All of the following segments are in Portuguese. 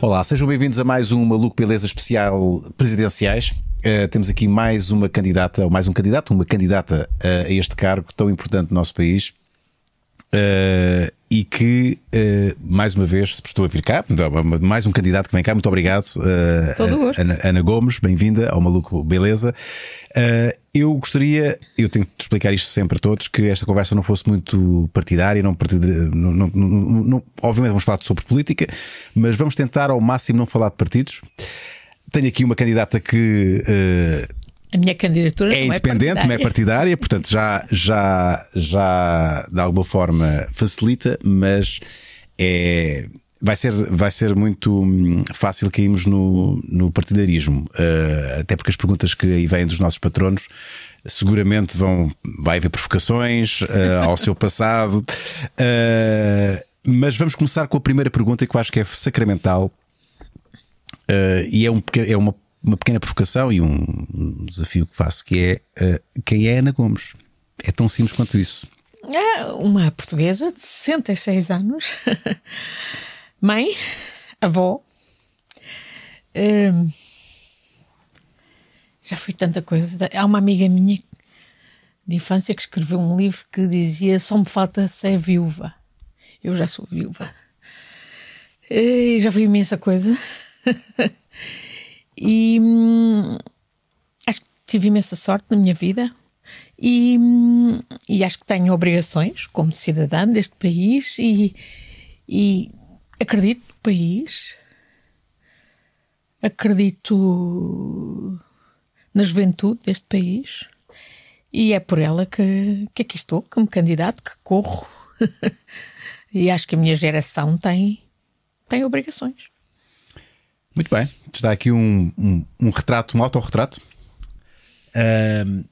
Olá, sejam bem-vindos a mais um Maluco Beleza Especial Presidenciais. Uh, temos aqui mais uma candidata, ou mais um candidato, uma candidata uh, a este cargo tão importante no nosso país. Uh, e que, mais uma vez, se prestou a vir cá, mais um candidato que vem cá, muito obrigado. Ana, Ana, Gomes, bem-vinda ao Maluco Beleza. Eu gostaria, eu tenho de explicar isto sempre a todos, que esta conversa não fosse muito partidária, não, não, não, não obviamente vamos falar sobre política, mas vamos tentar ao máximo não falar de partidos. Tenho aqui uma candidata que uh, a minha candidatura é independente, não é partidária, portanto já, já, já de alguma forma facilita, mas é, vai, ser, vai ser muito hum, fácil cairmos no, no partidarismo, uh, até porque as perguntas que aí vêm dos nossos patronos seguramente vão vai haver provocações uh, ao seu passado. Uh, mas vamos começar com a primeira pergunta que eu acho que é sacramental e é, um, é uma, uma pequena provocação e um, desafio que faço, que é quem é Ana Gomes? É tão simples quanto isso. É uma portuguesa de 66 anos, mãe, avó. Uh, já fui tanta coisa. Há uma amiga minha de infância que escreveu um livro que dizia Só me falta ser viúva. Eu já sou viúva. E já fui imensa coisa. e hum, acho que tive imensa sorte na minha vida e, hum, e acho que tenho obrigações como cidadã deste país e, e acredito no país, acredito na juventude deste país e é por ela que, que aqui estou, como candidato, que corro. e acho que a minha geração tem, tem obrigações. Muito bem, está aqui um, um, um retrato, um autorretrato. Uh,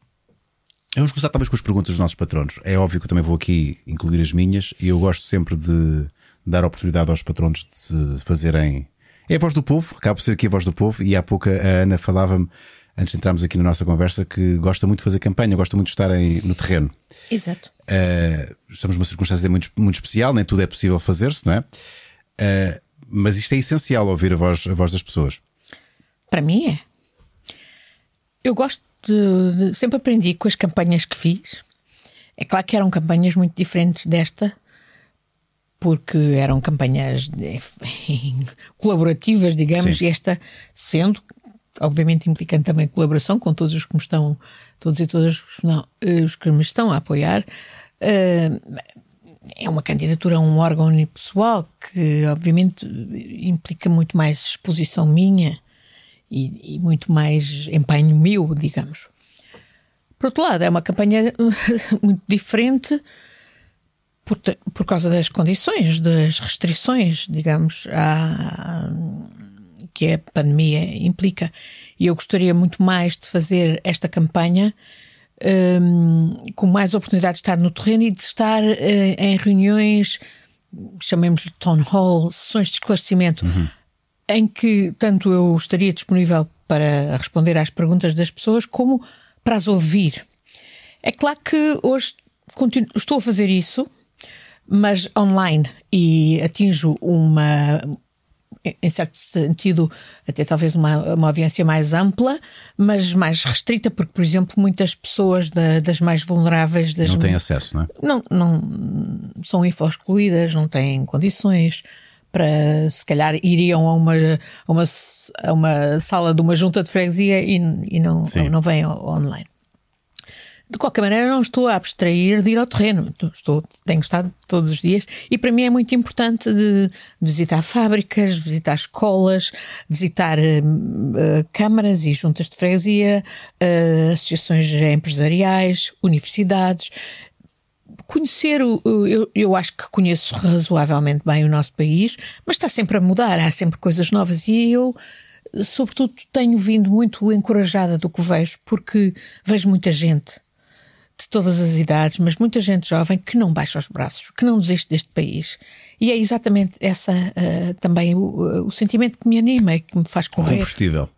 vamos começar talvez com as perguntas dos nossos patronos. É óbvio que eu também vou aqui incluir as minhas e eu gosto sempre de dar oportunidade aos patronos de se fazerem. É a voz do povo, acaba por ser aqui a voz do povo e há pouco a Ana falava-me, antes de entrarmos aqui na nossa conversa, que gosta muito de fazer campanha, gosta muito de estar em, no terreno. Exato. Uh, estamos numa circunstância muito, muito especial, nem tudo é possível fazer-se, não é? Uh, mas isto é essencial ouvir a voz, a voz das pessoas. Para mim é. Eu gosto de, de, Sempre aprendi com as campanhas que fiz. É claro que eram campanhas muito diferentes desta, porque eram campanhas de, colaborativas, digamos, Sim. e esta sendo, obviamente, implicando também colaboração com todos os que me estão, todos e todas não, os que me estão a apoiar. Uh, é uma candidatura a um órgão unipessoal que, obviamente, implica muito mais exposição minha e, e, muito mais empenho meu, digamos. Por outro lado, é uma campanha muito diferente por, por causa das condições, das restrições, digamos, a, que a pandemia implica. E eu gostaria muito mais de fazer esta campanha um, com mais oportunidade de estar no terreno e de estar uh, em reuniões, chamemos de town hall, sessões de esclarecimento, uhum. em que tanto eu estaria disponível para responder às perguntas das pessoas, como para as ouvir. É claro que hoje continuo, estou a fazer isso, mas online e atinjo uma em certo sentido, até talvez uma, uma audiência mais ampla, mas mais restrita, porque, por exemplo, muitas pessoas da, das mais vulneráveis. Das não têm acesso, não é? Não, não são info-excluídas, não têm condições para, se calhar, iriam a uma, a uma, a uma sala de uma junta de freguesia e, e não, não, não vêm online. De qualquer maneira, não estou a abstrair de ir ao terreno. Estou, tenho estado todos os dias e para mim é muito importante de visitar fábricas, visitar escolas, visitar uh, câmaras e juntas de freguesia, uh, associações empresariais, universidades. Conhecer o. Eu, eu acho que conheço razoavelmente bem o nosso país, mas está sempre a mudar, há sempre coisas novas e eu sobretudo, tenho vindo muito encorajada do que vejo, porque vejo muita gente de todas as idades, mas muita gente jovem que não baixa os braços, que não desiste deste país. E é exatamente essa uh, também o, o, sentimento que me anima e que me faz correr. Combustível.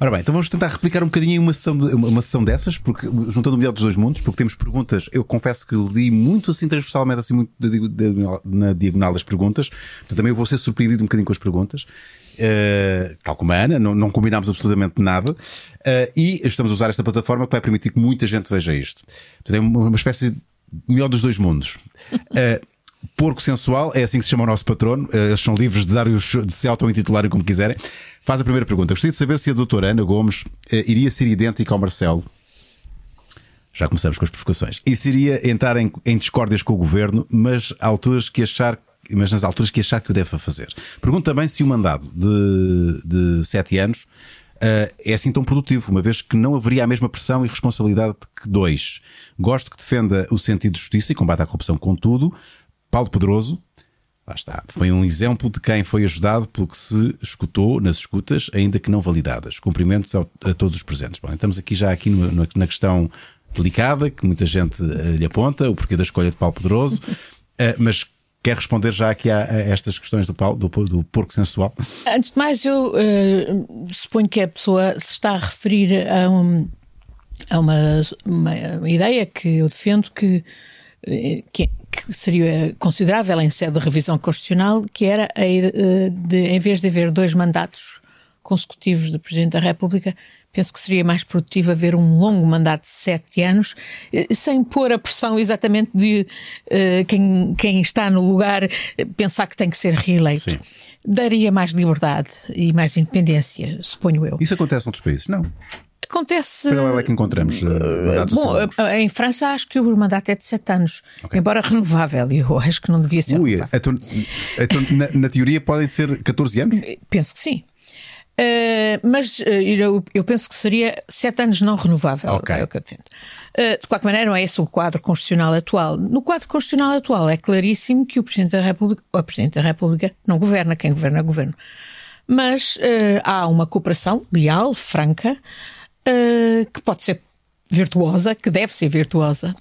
Ora bem, então vamos tentar replicar um bocadinho uma sessão, de, uma, uma sessão dessas, porque juntando o melhor dos dois mundos, porque temos perguntas, eu confesso que li muito assim transversalmente, assim muito de, de, na diagonal das perguntas, portanto também eu vou ser surpreendido um bocadinho com as perguntas. Uh, tal como a Ana, não, não combinámos absolutamente nada, uh, e estamos a usar esta plataforma que vai permitir que muita gente veja isto. Portanto, é uma, uma espécie de melhor dos dois mundos. Uh, Porco Sensual, é assim que se chama o nosso patrono, eles são livres de, dar os, de se auto-intitularem como quiserem. Faz a primeira pergunta. Gostaria de saber se a doutora Ana Gomes iria ser idêntica ao Marcelo. Já começamos com as provocações. E seria entrar em, em discórdias com o governo, mas alturas que achar mas nas alturas que achar que o deva fazer. Pergunto também se o mandado de, de sete anos uh, é assim tão produtivo, uma vez que não haveria a mesma pressão e responsabilidade que dois. Gosto que defenda o sentido de justiça e combate à corrupção, contudo, Paulo Pedroso, lá está, foi um exemplo de quem foi ajudado pelo que se escutou nas escutas, ainda que não validadas. Cumprimentos ao, a todos os presentes. Bom, estamos aqui já aqui no, na questão delicada, que muita gente uh, lhe aponta, o porquê da escolha de Paulo Pedroso, uh, mas Quer responder já aqui a, a estas questões do, do, do, porco sensual? Antes de mais, eu uh, suponho que a pessoa se está a referir a, um, uma, uma, ideia que eu defendo que, eh, que, que, seria considerável em sede de revisão constitucional, que era a, de, de, em vez de haver dois mandatos consecutivos do Presidente da República, penso que seria mais produtivo haver um longo mandato de sete anos, eh, sem pôr a pressão exatamente de uh, quem, quem está no lugar eh, pensar que tem que ser reeleito. Sim. Daria mais liberdade e mais independência, suponho eu. Isso acontece noutros países? Não. Acontece. Pela é que encontramos uh, Bom, em França acho que o mandato é de 7 anos, okay. embora renovável, e eu acho que não devia ser. Ui, então, então na, na, teoria podem ser 14 anos? Penso que sim. Uh, mas uh, eu, eu, penso que seria sete anos não renovável. Okay. É o que eu defendo. Uh, de qualquer maneira, não é esse o quadro constitucional atual. No quadro constitucional atual é claríssimo que o Presidente da República, ou a Presidente da República, não governa, quem governa é o governo. Mas há uma cooperação leal, franca, que pode ser virtuosa, que deve ser virtuosa,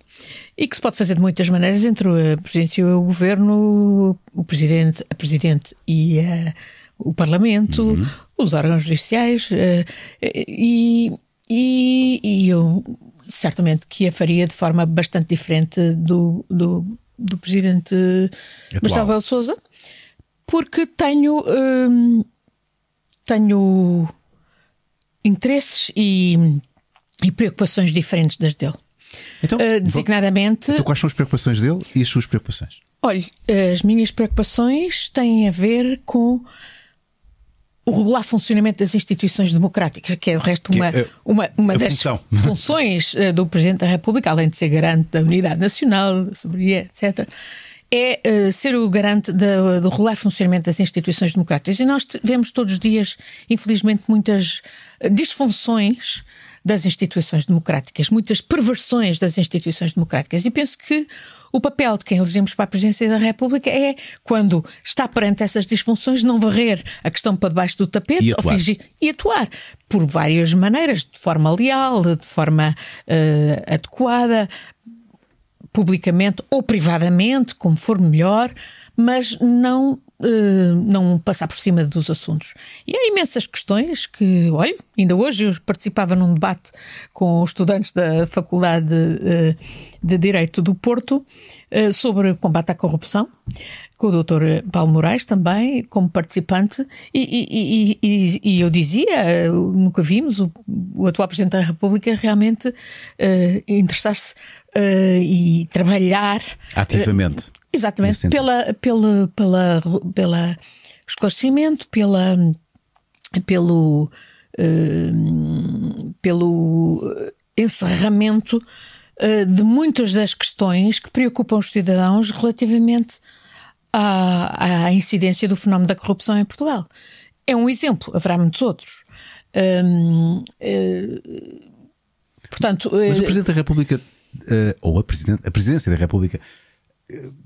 e que se pode fazer de muitas maneiras entre a Presidência e o Governo, o Presidente, a Presidente e a o Parlamento, uhum. os órgãos judiciais, uh, e, e, e, eu certamente que a faria de forma bastante diferente do, do, do Presidente Atual. Marcelo Belo Souza, porque tenho, uh, tenho interesses e, e preocupações diferentes das dele. Então, uh, designadamente. Então, quais são as preocupações dele e as suas preocupações? Olhe, as minhas preocupações têm a ver com o regular funcionamento das instituições democráticas, que é de resto uma, é uma, uma das função. funções eh, do Presidente da República, além de ser garante da unidade nacional, da soberania, etc., é uh, ser o garante do, do regular funcionamento das instituições democráticas. E nós vemos todos os dias, infelizmente, muitas eh, disfunções das instituições democráticas, muitas perversões das instituições democráticas. E penso que o papel de quem elegemos para a presidência da República é, quando está perante essas disfunções, não varrer a questão para debaixo do tapete e ou fingir e atuar por várias maneiras, de forma leal, de forma uh, adequada, publicamente ou privadamente, como for melhor, mas não uh, não passar por cima dos assuntos. E há imensas questões que, olha, ainda hoje eu participava num debate com estudantes da Faculdade de, uh, de Direito do Porto uh, sobre combate à corrupção com o Dr. Paulo Moraes também, como participante, e, e, e, e eu dizia, nunca vimos o, o, atual Presidente da República realmente uh, interessar-se uh, e trabalhar ativamente. Uh, Exatamente, pela, pela, pela, pela esclarecimento, pela, pelo, uh, pelo encerramento de muitas das questões que preocupam os cidadãos relativamente à, à incidência do fenómeno da corrupção em Portugal. É um exemplo, haverá muitos outros. uh, portanto, Mas o Presidente da República, ou a, Presidente, a Presidência da República,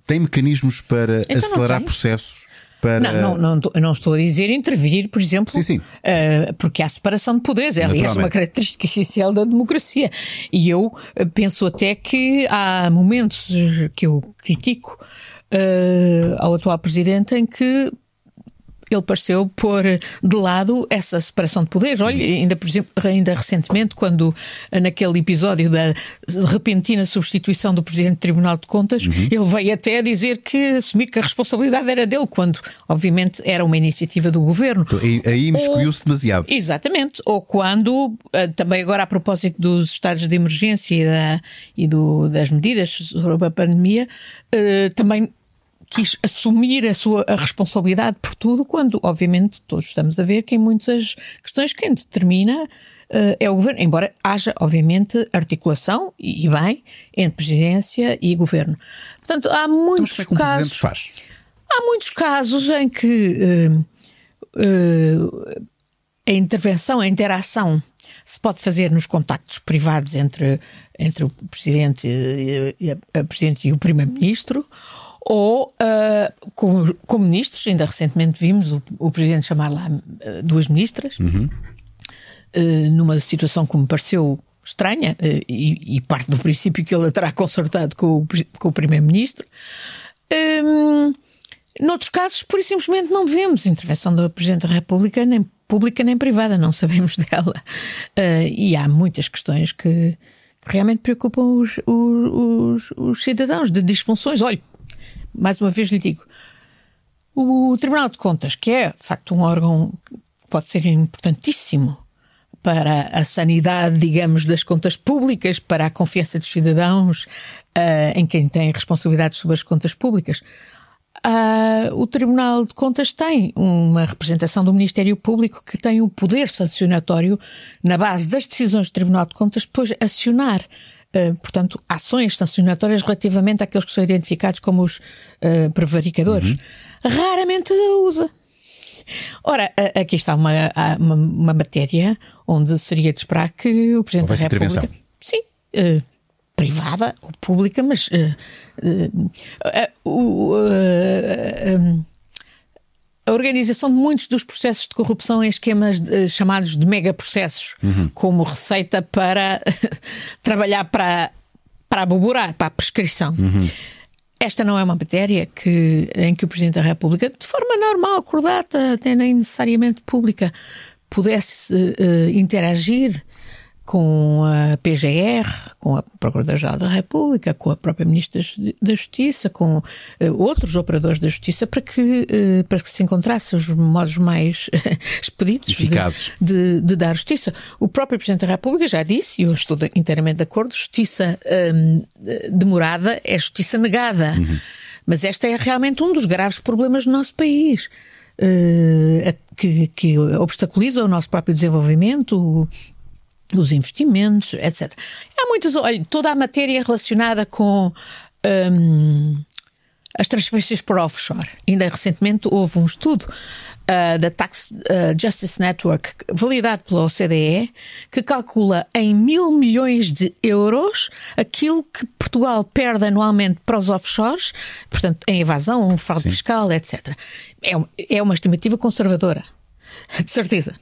tem mecanismos para então acelerar processos? Para... Não, não, não, não, estou a dizer intervir, por exemplo, sim, sim. Uh, porque há separação de poderes. É, aliás, uma característica essencial da democracia. E eu eh, penso até que há momentos que eu critico uh, ao atual presidente em que ele pareceu pôr de lado essa separação de poderes. Olha, ainda, por exemplo, ainda recentemente, quando naquele episódio da repentina substituição do Presidente do Tribunal de Contas, uhum. ele veio até dizer que assumir que a responsabilidade era dele, quando, obviamente, era uma iniciativa do governo. Então, aí imiscuiu-se demasiado. Exatamente. Ou quando, eh, também agora a propósito dos estados de emergência e, da, e do, das medidas sobre a pandemia, eh, também quis assumir a sua a responsabilidade por tudo, quando, obviamente, todos estamos a ver que em muitas questões quem determina uh, é o governo, embora haja, obviamente, articulação, e, e bem, entre presidência e governo. Portanto, há muitos então, casos. faz? Há muitos casos em que uh, uh, a intervenção, a interação se pode fazer nos contactos privados entre, entre o Presidente e, a, a Presidente e o Primeiro-Ministro, ou uh, com, com, ministros, ainda recentemente vimos o, o Presidente chamar lá uh, duas ministras, uhum. uh, numa situação que me pareceu estranha, e, e, parte do princípio que ele terá consertado com o, com o Primeiro-Ministro. Um, noutros casos, por simplesmente não vemos intervenção do Presidente da República, nem pública nem privada, não sabemos dela. e há muitas questões que, realmente preocupam os, os, os, os, cidadãos de disfunções. Olhe, mais uma vez lhe digo, o Tribunal de Contas, que é de facto um órgão que pode ser importantíssimo para a sanidade, digamos, das contas públicas, para a confiança dos cidadãos uh, em quem tem responsabilidades sobre as contas públicas. Uh, o Tribunal de Contas tem uma representação do Ministério Público que tem o poder sancionatório, na base das decisões do Tribunal de Contas, depois acionar portanto, ações sancionatórias relativamente àqueles que são identificados como os uh, prevaricadores. Uhum. Raramente usa. Ora, aqui está uma, uma, uma, matéria onde seria de esperar que o Presidente Houvesse da República. Sim. Uh, privada ou pública, mas a organização de muitos dos processos de corrupção em esquemas de, chamados de megaprocessos, uhum. como receita para trabalhar para, para aboborar, para a prescrição. Uhum. Esta não é uma matéria que, em que o Presidente da República, de forma normal, acordada, até nem necessariamente pública, pudesse uh, interagir com a PGR, com a Procuradora-Geral da República, com a própria Ministra da Justiça, com uh, outros operadores da Justiça, para que, uh, para que se encontrassem os modos mais expeditos de, de, de, dar justiça. O próprio Presidente da República já disse, e eu estou inteiramente de acordo, justiça um, demorada é justiça negada. Uhum. Mas este é realmente um dos graves problemas do nosso país. Uh, que, que obstaculiza o nosso próprio desenvolvimento, os investimentos, etc. Há muitas, olha, toda a matéria relacionada com um, as transferências por offshore. Ainda recentemente houve um estudo uh, da Tax uh, Justice Network, validado pela OCDE, que calcula em mil milhões de euros aquilo que Portugal perde anualmente para os offshores, portanto, em evasão, fraude Sim. fiscal, etc. É, é uma estimativa conservadora, de certeza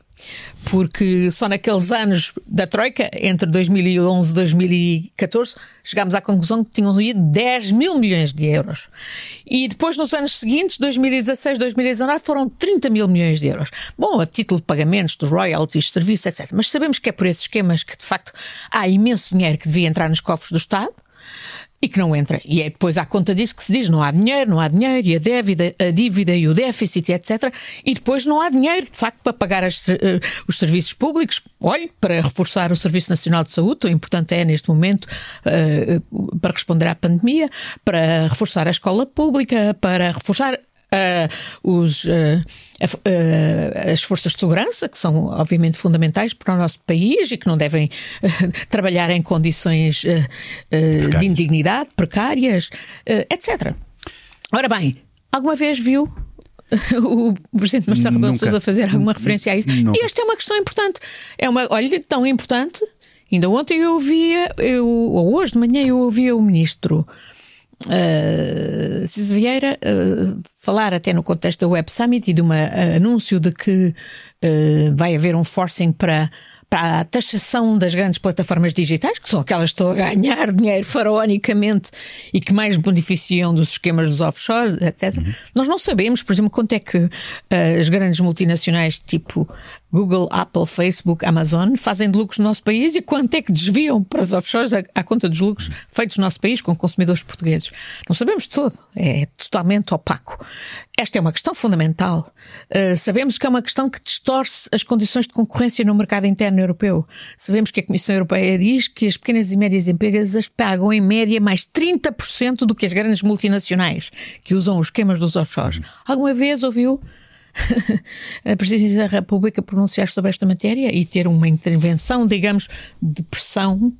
porque só naqueles anos da Troika, entre 2011 e 2014, chegámos à conclusão que tinham ido 10 mil milhões de euros. E depois, nos anos seguintes, 2016, 2019, foram 30 mil milhões de euros. Bom, a título de pagamentos, de royalties, serviços, etc. Mas sabemos que é por esses esquemas que, de facto, há imenso dinheiro que devia entrar nos cofres do Estado e que não entra. E é depois à conta disso que se diz não há dinheiro, não há dinheiro, e a dívida, a dívida e o déficit, etc. E depois não há dinheiro, de facto, para pagar as, uh, os serviços públicos. Olhe, para reforçar o Serviço Nacional de Saúde, o importante é neste momento uh, para responder à pandemia, para reforçar a escola pública, para reforçar os, as forças de segurança, que são obviamente fundamentais para o nosso país e que não devem trabalhar em condições de indignidade, precárias, etc. Ora bem, alguma vez viu o Presidente Marcelo Rebelo Sousa fazer alguma referência a isso? Nunca. E esta é uma questão importante. É uma, olha, tão importante. Ainda ontem eu ouvia, eu, ou hoje de manhã eu ouvia o Ministro uh, César Vieira uh, falar até no contexto da Web Summit e de um uh, anúncio de que uh, vai haver um forcing para, para a taxação das grandes plataformas digitais, que são aquelas que estão a ganhar dinheiro faraonicamente e que mais beneficiam dos esquemas dos offshore, etc. Uhum. Nós não sabemos, por exemplo, quanto é que uh, as grandes multinacionais tipo Google, Apple, Facebook, Amazon fazem de lucros no nosso país e quanto é que desviam para os offshores à, à conta dos lucros feitos no nosso país com consumidores portugueses. Não sabemos de todo, é totalmente opaco. Esta é uma questão fundamental. Uh, sabemos que é uma questão que distorce as condições de concorrência no mercado interno europeu. Sabemos que a Comissão Europeia diz que as pequenas e médias empresas pagam em média mais 30% do que as grandes multinacionais que usam os esquemas dos offshores. Alguma vez ouviu a Presidência da República pronunciar sobre esta matéria e ter uma intervenção, digamos, de pressão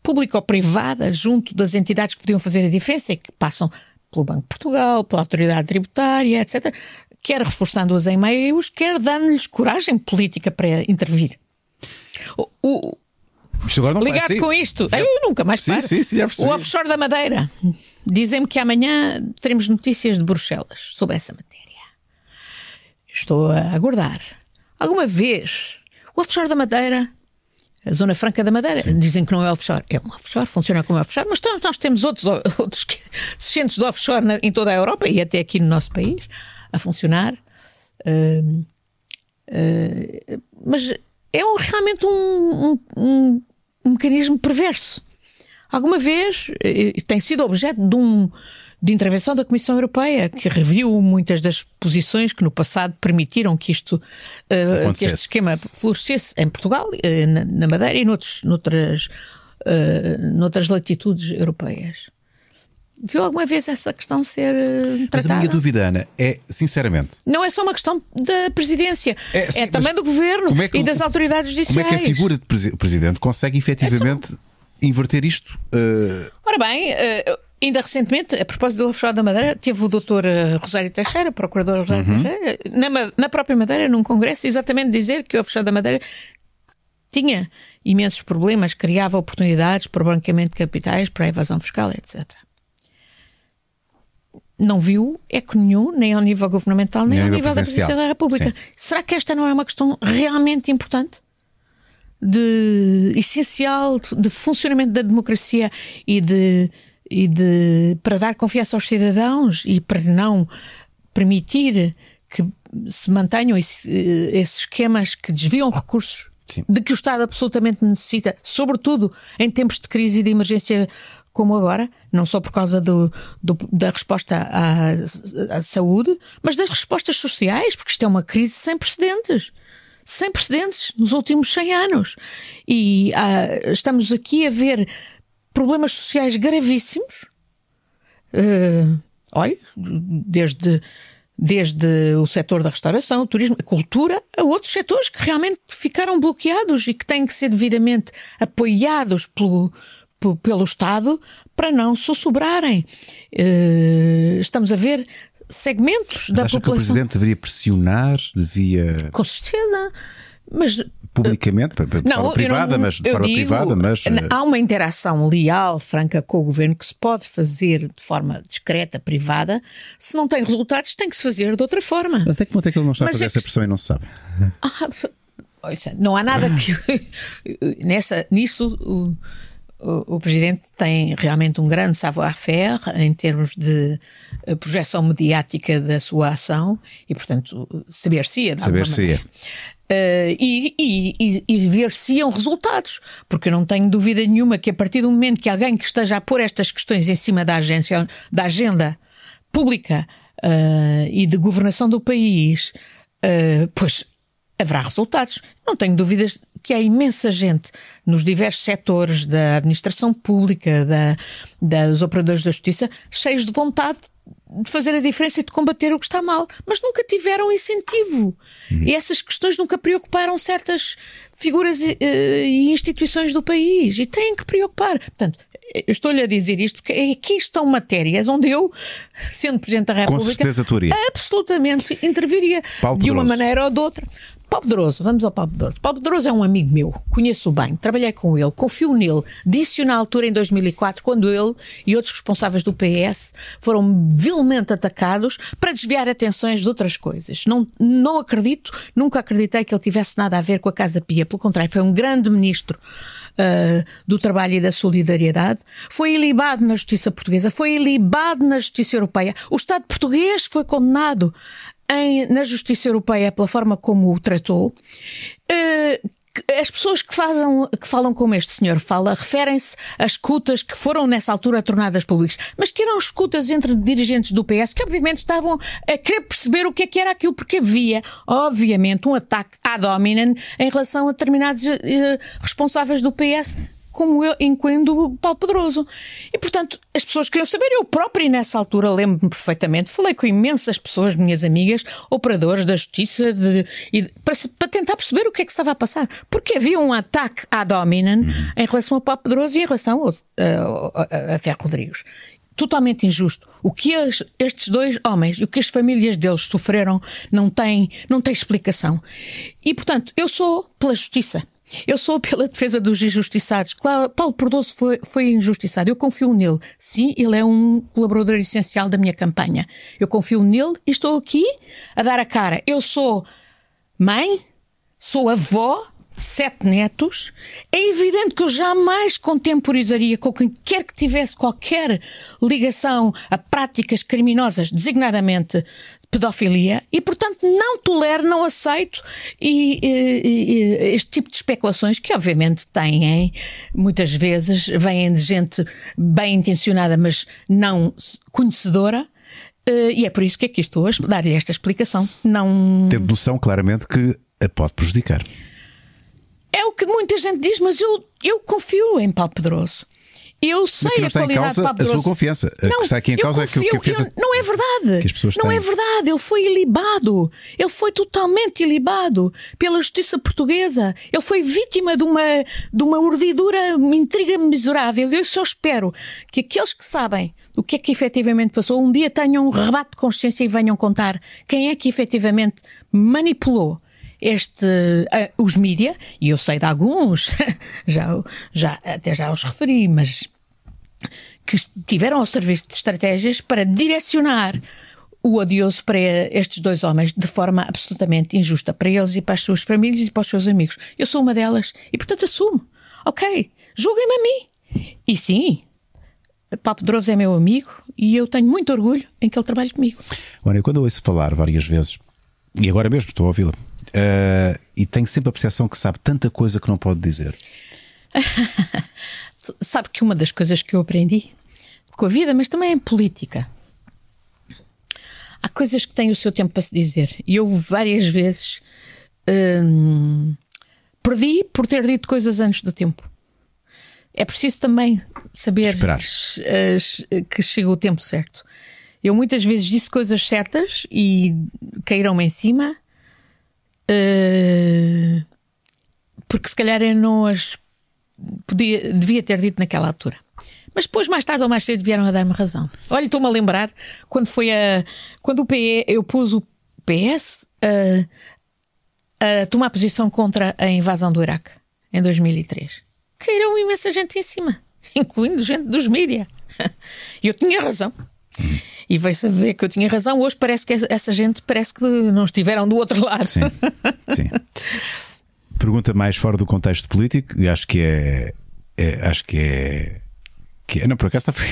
pública ou privada junto das entidades que podiam fazer a diferença e que passam pelo Banco de Portugal, pela Autoridade Tributária, etc., quer reforçando-as em meios, quer dando-lhes coragem política para intervir. O, o, ligado com isto, já... eu nunca mais sim, sim, sim, O offshore da Madeira. Dizem-me que amanhã teremos notícias de Bruxelas sobre essa matéria. Estou a aguardar. Alguma vez o offshore da Madeira, a Zona Franca da Madeira, Sim. dizem que não é offshore. É um offshore, funciona como offshore, mas nós temos outros, outros centros de offshore na, em toda a Europa e até aqui no nosso país a funcionar. Uh, uh, mas é um, realmente um, um, um, mecanismo perverso. Alguma vez uh, tem sido objeto de um de intervenção da Comissão Europeia, que reviu muitas das posições que no passado permitiram que isto, uh, que este esquema florescesse em Portugal, uh, na, na, Madeira e noutros, noutras, uh, noutras latitudes europeias. Viu alguma vez essa questão ser tratada? Mas a minha dúvida, Ana, é, sinceramente... Não é só uma questão da presidência, é, sim, é também do governo é que, e das autoridades judiciais. Como é que a figura de presidente consegue efetivamente então, inverter isto? Uh... Ora bem, uh, Ainda recentemente, a propósito do offshore da Madeira, teve o doutor eh, Rosário Teixeira, procurador Rosário uhum. Teixeira, na, na, própria Madeira, num congresso, exatamente dizer que o offshore da Madeira tinha imensos problemas, criava oportunidades para o branqueamento de capitais, para a evasão fiscal, etc. Não viu eco nenhum, nem ao nível governamental, nem, nem ao nível da Presidência da República. Sim. Será que esta não é uma questão realmente importante? De essencial de funcionamento da democracia e de e de, para dar confiança aos cidadãos e para não permitir que se mantenham esse, eh, esses esquemas que desviam recursos Sim. de que o Estado absolutamente necessita, sobretudo em tempos de crise e de emergência como agora, não só por causa do, do, da resposta à, à, saúde, mas das respostas sociais, porque isto é uma crise sem precedentes. Sem precedentes nos últimos 100 anos. E ah, estamos aqui a ver problemas sociais gravíssimos. Uh, olha, desde, desde o setor da restauração, o turismo, a cultura, a outros setores que realmente ficaram bloqueados e que têm que ser devidamente apoiados pelo, pelo Estado para não sussurrarem. Uh, estamos a ver segmentos mas da acha população. que o Presidente deveria pressionar, devia. Com certeza. Mas publicamente, de não, forma privada, não, mas de forma digo, privada, mas eh, há uma interação leal, franca com o governo que se pode fazer de forma discreta, privada. Se não tem resultados, tem que se fazer de outra forma. Mas até que ponto é que ele não está mas a fazer é essa pressão e não se sabe? Ah, não há nada que nessa nisso o, presidente tem realmente um grande savoir-faire em termos de eh, projeção mediática da sua ação e, portanto, saber-se-ia. Saber-se-ia. Uh, e, e, e, ver se iam resultados, porque eu não tenho dúvida nenhuma que a partir do momento que alguém que esteja a pôr estas questões em cima da, agência, da agenda pública uh, e de governação do país, uh, pois haverá resultados. Não tenho dúvidas que há imensa gente nos diversos setores da administração pública, da, dos operadores da justiça, cheios de vontade de fazer a diferença e de combater o que está mal, mas nunca tiveram incentivo. Uhum. E essas questões nunca preocuparam certas figuras uh, e instituições do país e têm que preocupar. Portanto, eu estou-lhe a dizer isto porque aqui estão matérias onde eu, sendo Presidente da República, absolutamente interviria Paulo de uma maneira ou de outra. Paulo Pedroso, vamos ao Paulo Pedroso. Paulo Pedroso é um amigo meu, conheço-o bem, trabalhei com ele, confio nele. Disse-o na altura, em 2004, quando ele e outros responsáveis do PS foram vilmente atacados para desviar atenções de outras coisas. Não, não acredito, nunca acreditei que ele tivesse nada a ver com a Casa Pia. Pelo contrário, foi um grande ministro uh, do Trabalho e da Solidariedade. Foi ilibado na Justiça Portuguesa, foi ilibado na Justiça Europeia. O Estado português foi condenado em, na Justiça Europeia pela forma como o tratou. Uh, as pessoas que, fazem, que falam como este senhor fala referem-se a escutas que foram nessa altura tornadas públicas, mas que eram escutas entre dirigentes do PS que obviamente estavam a querer perceber o que é que era aquilo, porque havia, obviamente, um ataque ad hominem em relação a determinados uh, responsáveis do PS como eu incluindo Paulo Pedroso. E, portanto, as pessoas queriam saber. Eu próprio, nessa altura, lembro-me perfeitamente, falei com imensas pessoas, minhas amigas, operadores da justiça, de, de, para, para, tentar perceber o que é que estava a passar. Porque havia um ataque ad hominem em relação a Paulo Pedroso e em relação a, a, a Ferro Rodrigues totalmente injusto. O que estes dois homens e o que as famílias deles sofreram não tem, não tem explicação. E, portanto, eu sou pela justiça. Eu sou pela defesa dos injustiçados. Claro, Paulo Perdoso foi, foi injustiçado. Eu confio nele. Sim, ele é um colaborador essencial da minha campanha. Eu confio nele e estou aqui a dar a cara. Eu sou mãe, sou avó, sete netos. É evidente que eu jamais contemporizaria com quem quer que tivesse qualquer ligação a práticas criminosas, designadamente pedofilia e, portanto, não tolero, não aceito e, e, e, este tipo de especulações que, obviamente, têm, muitas vezes, vêm de gente bem intencionada, mas não conhecedora. Eh, e é por isso que aqui estou a dar-lhe esta explicação. Não... Tendo noção, claramente, que a pode prejudicar. É o que muita gente diz, mas eu, eu confio em Paulo Pedroso. Eu sei a qualidade de Pablo A sua confiança. Não, está aqui em causa confio, é que, que eu, Não é verdade. Que as pessoas não têm. é verdade. Ele foi ilibado. Ele foi totalmente ilibado pela justiça portuguesa. Ele foi vítima de uma, de uma urdidura, uma intriga miserável. Eu só espero que aqueles que sabem do que é que efetivamente passou um dia tenham um rebate de consciência e venham contar quem é que efetivamente manipulou este, uh, os mídia, e eu sei de alguns, já, já, até já os referi, mas que tiveram ao serviço de estratégias para direcionar o odioso para estes dois homens de forma absolutamente injusta para eles e para as suas famílias e para os seus amigos. Eu sou uma delas e, portanto, assumo. Ok, julguem-me a mim. E sim, Paulo Pedroso é meu amigo e eu tenho muito orgulho em que ele trabalhe comigo. Olha, quando eu ouço falar várias vezes, e agora mesmo estou a ouvi-la, Uh, e tenho sempre a percepção que sabe tanta coisa que não pode dizer. sabe que uma das coisas que eu aprendi com a vida, mas também em política, há coisas que têm o seu tempo para se dizer. E eu várias vezes hum, perdi por ter dito coisas antes do tempo. É preciso também saber Esperar. que chega o tempo certo. Eu muitas vezes disse coisas certas e caíram-me em cima Uh, porque se calhar eu não as podia, devia ter dito naquela altura. Mas depois, mais tarde ou mais cedo, vieram a dar-me razão. Olha, estou-me a lembrar quando foi a. Quando o PE, eu pus o PS a, a tomar posição contra a invasão do Iraque em 2003. Caíram imensa gente em cima, incluindo gente dos mídias. E eu tinha razão. E veio-se a ver que eu tinha razão. Hoje parece que essa gente parece que não estiveram do outro lado. Sim, sim. Pergunta mais fora do contexto político, e acho que é, é acho que é que, não, por acaso foi,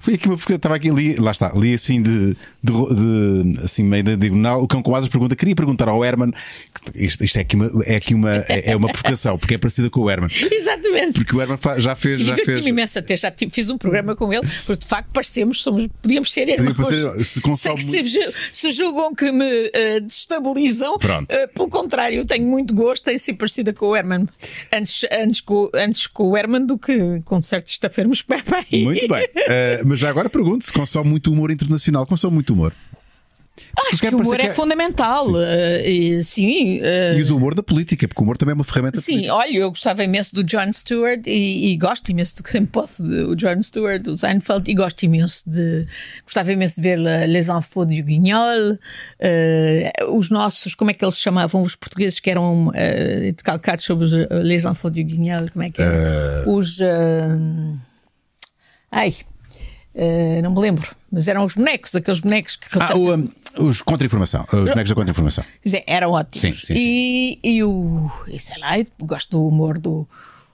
foi aqui uma porque estava aqui li, lá está, li assim de, de, de assim meio da diagonal, o cão com asas pergunta, queria perguntar ao Herman, isto, isto é aqui uma, é aqui uma, é, é uma provocação, porque é parecida com o Herman. Exatamente. Porque o Herman já fez, já fez. imenso até, já fiz um programa com ele, porque de facto parecemos, somos, podíamos ser irmãos. Podíamos ser, se, Sei que se, se, julgam que me uh, destabilizam, Pronto. Uh, pelo contrário, tenho muito gosto em ser parecida com o Herman. Antes, antes, com, antes com o Herman do que com certos estafermos Pepe muito bem. Uh, mas já agora pergunto se consome muito humor internacional. Consome muito humor? Acho que o humor é, é, fundamental. Sim, uh, e, sim uh... e o humor da política, porque o humor também é uma ferramenta Sim, política. olha, eu gostava imenso do Jon Stewart e, e gosto imenso do sempre posso do Jon Stewart, do Seinfeld, e gosto imenso de. Gostava imenso de ver Les Enfants du Guignol, uh, os nossos, como é que eles chamavam os portugueses que eram uh, calcados sobre os Les Enfants du Guignol, como é que é? Os. Ai. não me lembro, mas eram os bonecos, aqueles bonecos que. Ah, o, um, os contra-informação, os bonecos da contra-informação. Eram ótimos. Sim, sim, sim. E, e o. E sei lá, gosto do humor do,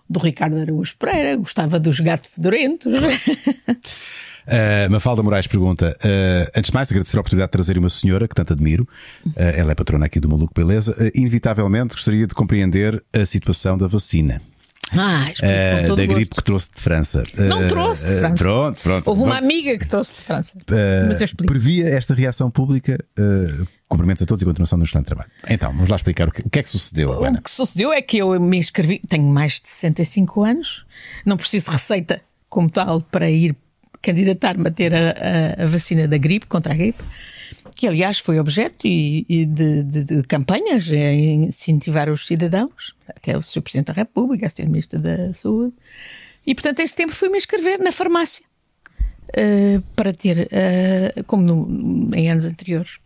do Ricardo Araújo Pereira, gostava dos gatos fedorentos. Uh, Mafalda Moraes pergunta: uh, antes de mais, agradecer a oportunidade de trazer uma senhora que tanto admiro. Uh, ela é patrona aqui do Maluco Beleza. inevitavelmente gostaria de compreender a situação da vacina. Ah, uh, da gripe que trouxe de França. Não uh, trouxe de França. Pronto, pronto. Houve uma amiga que trouxe de França. Mas eu explico. Previa esta reação pública. cumprimentos a todos e continuação do excelente trabalho. Então, vamos lá explicar o que, o que é que sucedeu. Ana. O que sucedeu é que eu me inscrevi, tenho mais de 65 anos, não preciso de receita como tal para ir candidatar-me a ter a, a, a, vacina da gripe, contra a gripe, que aliás foi objeto e, e de, de, de, campanhas incentivar os cidadãos, até o Sr. Presidente da República, a Sr. Ministro da Saúde. E portanto, esse tempo fui-me inscrever na farmácia uh, para ter, uh, como no, em anos anteriores.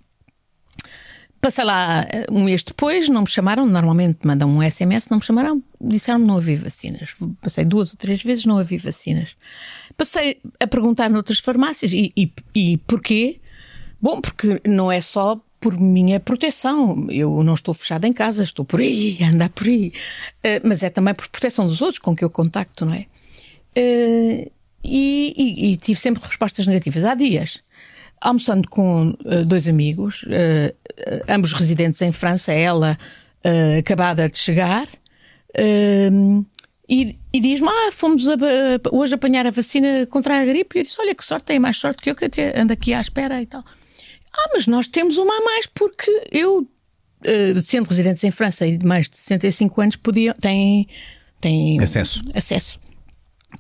Passei lá eh, um mês depois, não me chamaram, normalmente mandam um SMS, não me chamaram, disseram que não havia vacinas. Passei duas ou três vezes, não havia vacinas. Passei a perguntar noutras farmácias e, e, e porquê? Bom, porque não é só por minha proteção. Eu não estou fechada em casa, estou por aí, andar por aí. Uh, mas é também por proteção dos outros com que eu contacto, não é? Uh, e, e, e, tive sempre respostas negativas. Há dias, almoçando com uh, dois amigos, ambos residentes em França, ela acabada de chegar, e, e diz-me: Ah, fomos a, hoje apanhar a vacina contra a gripe. E eu disse: Olha que sorte, tem mais sorte que eu que até ando aqui à espera e tal. Ah, mas nós temos uma a mais porque eu, uh, sendo residentes em França e de mais de 65 anos, podia, tem, tem acesso. acesso.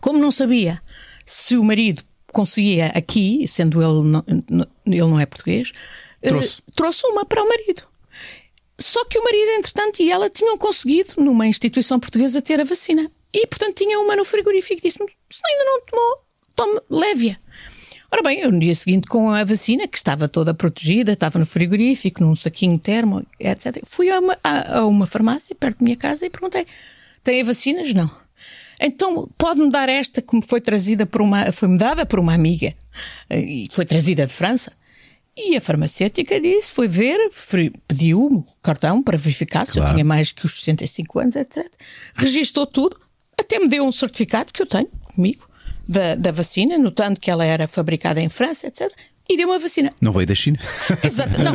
Como não sabia se o marido conseguia aqui, sendo ele não, ele não é português, eh, trouxe. Trouxe uma para o marido. Só que o marido, entretanto, e ela tinham conseguido, numa instituição portuguesa, ter a vacina. E, portanto, tinha uma no frigorífico. Disse-me: se ainda não tomou, tome, leve-a. Ora bem, eu no dia seguinte, com a vacina, que estava toda protegida, estava no frigorífico, num saquinho termo, etc., fui a uma, a, a uma farmácia perto da minha casa e perguntei: tem vacinas? Não. Então, pode-me dar esta que me foi trazida por uma, foi-me dada por uma amiga e foi trazida de França? E a farmacêutica disse, foi ver, pediu o cartão para verificar se eu tinha mais que os 65 anos, etc. Registou tudo, até me deu um certificado que eu tenho comigo da, da vacina, notando que ela era fabricada em França, etc. E deu uma vacina. Não veio da China. Exato, não.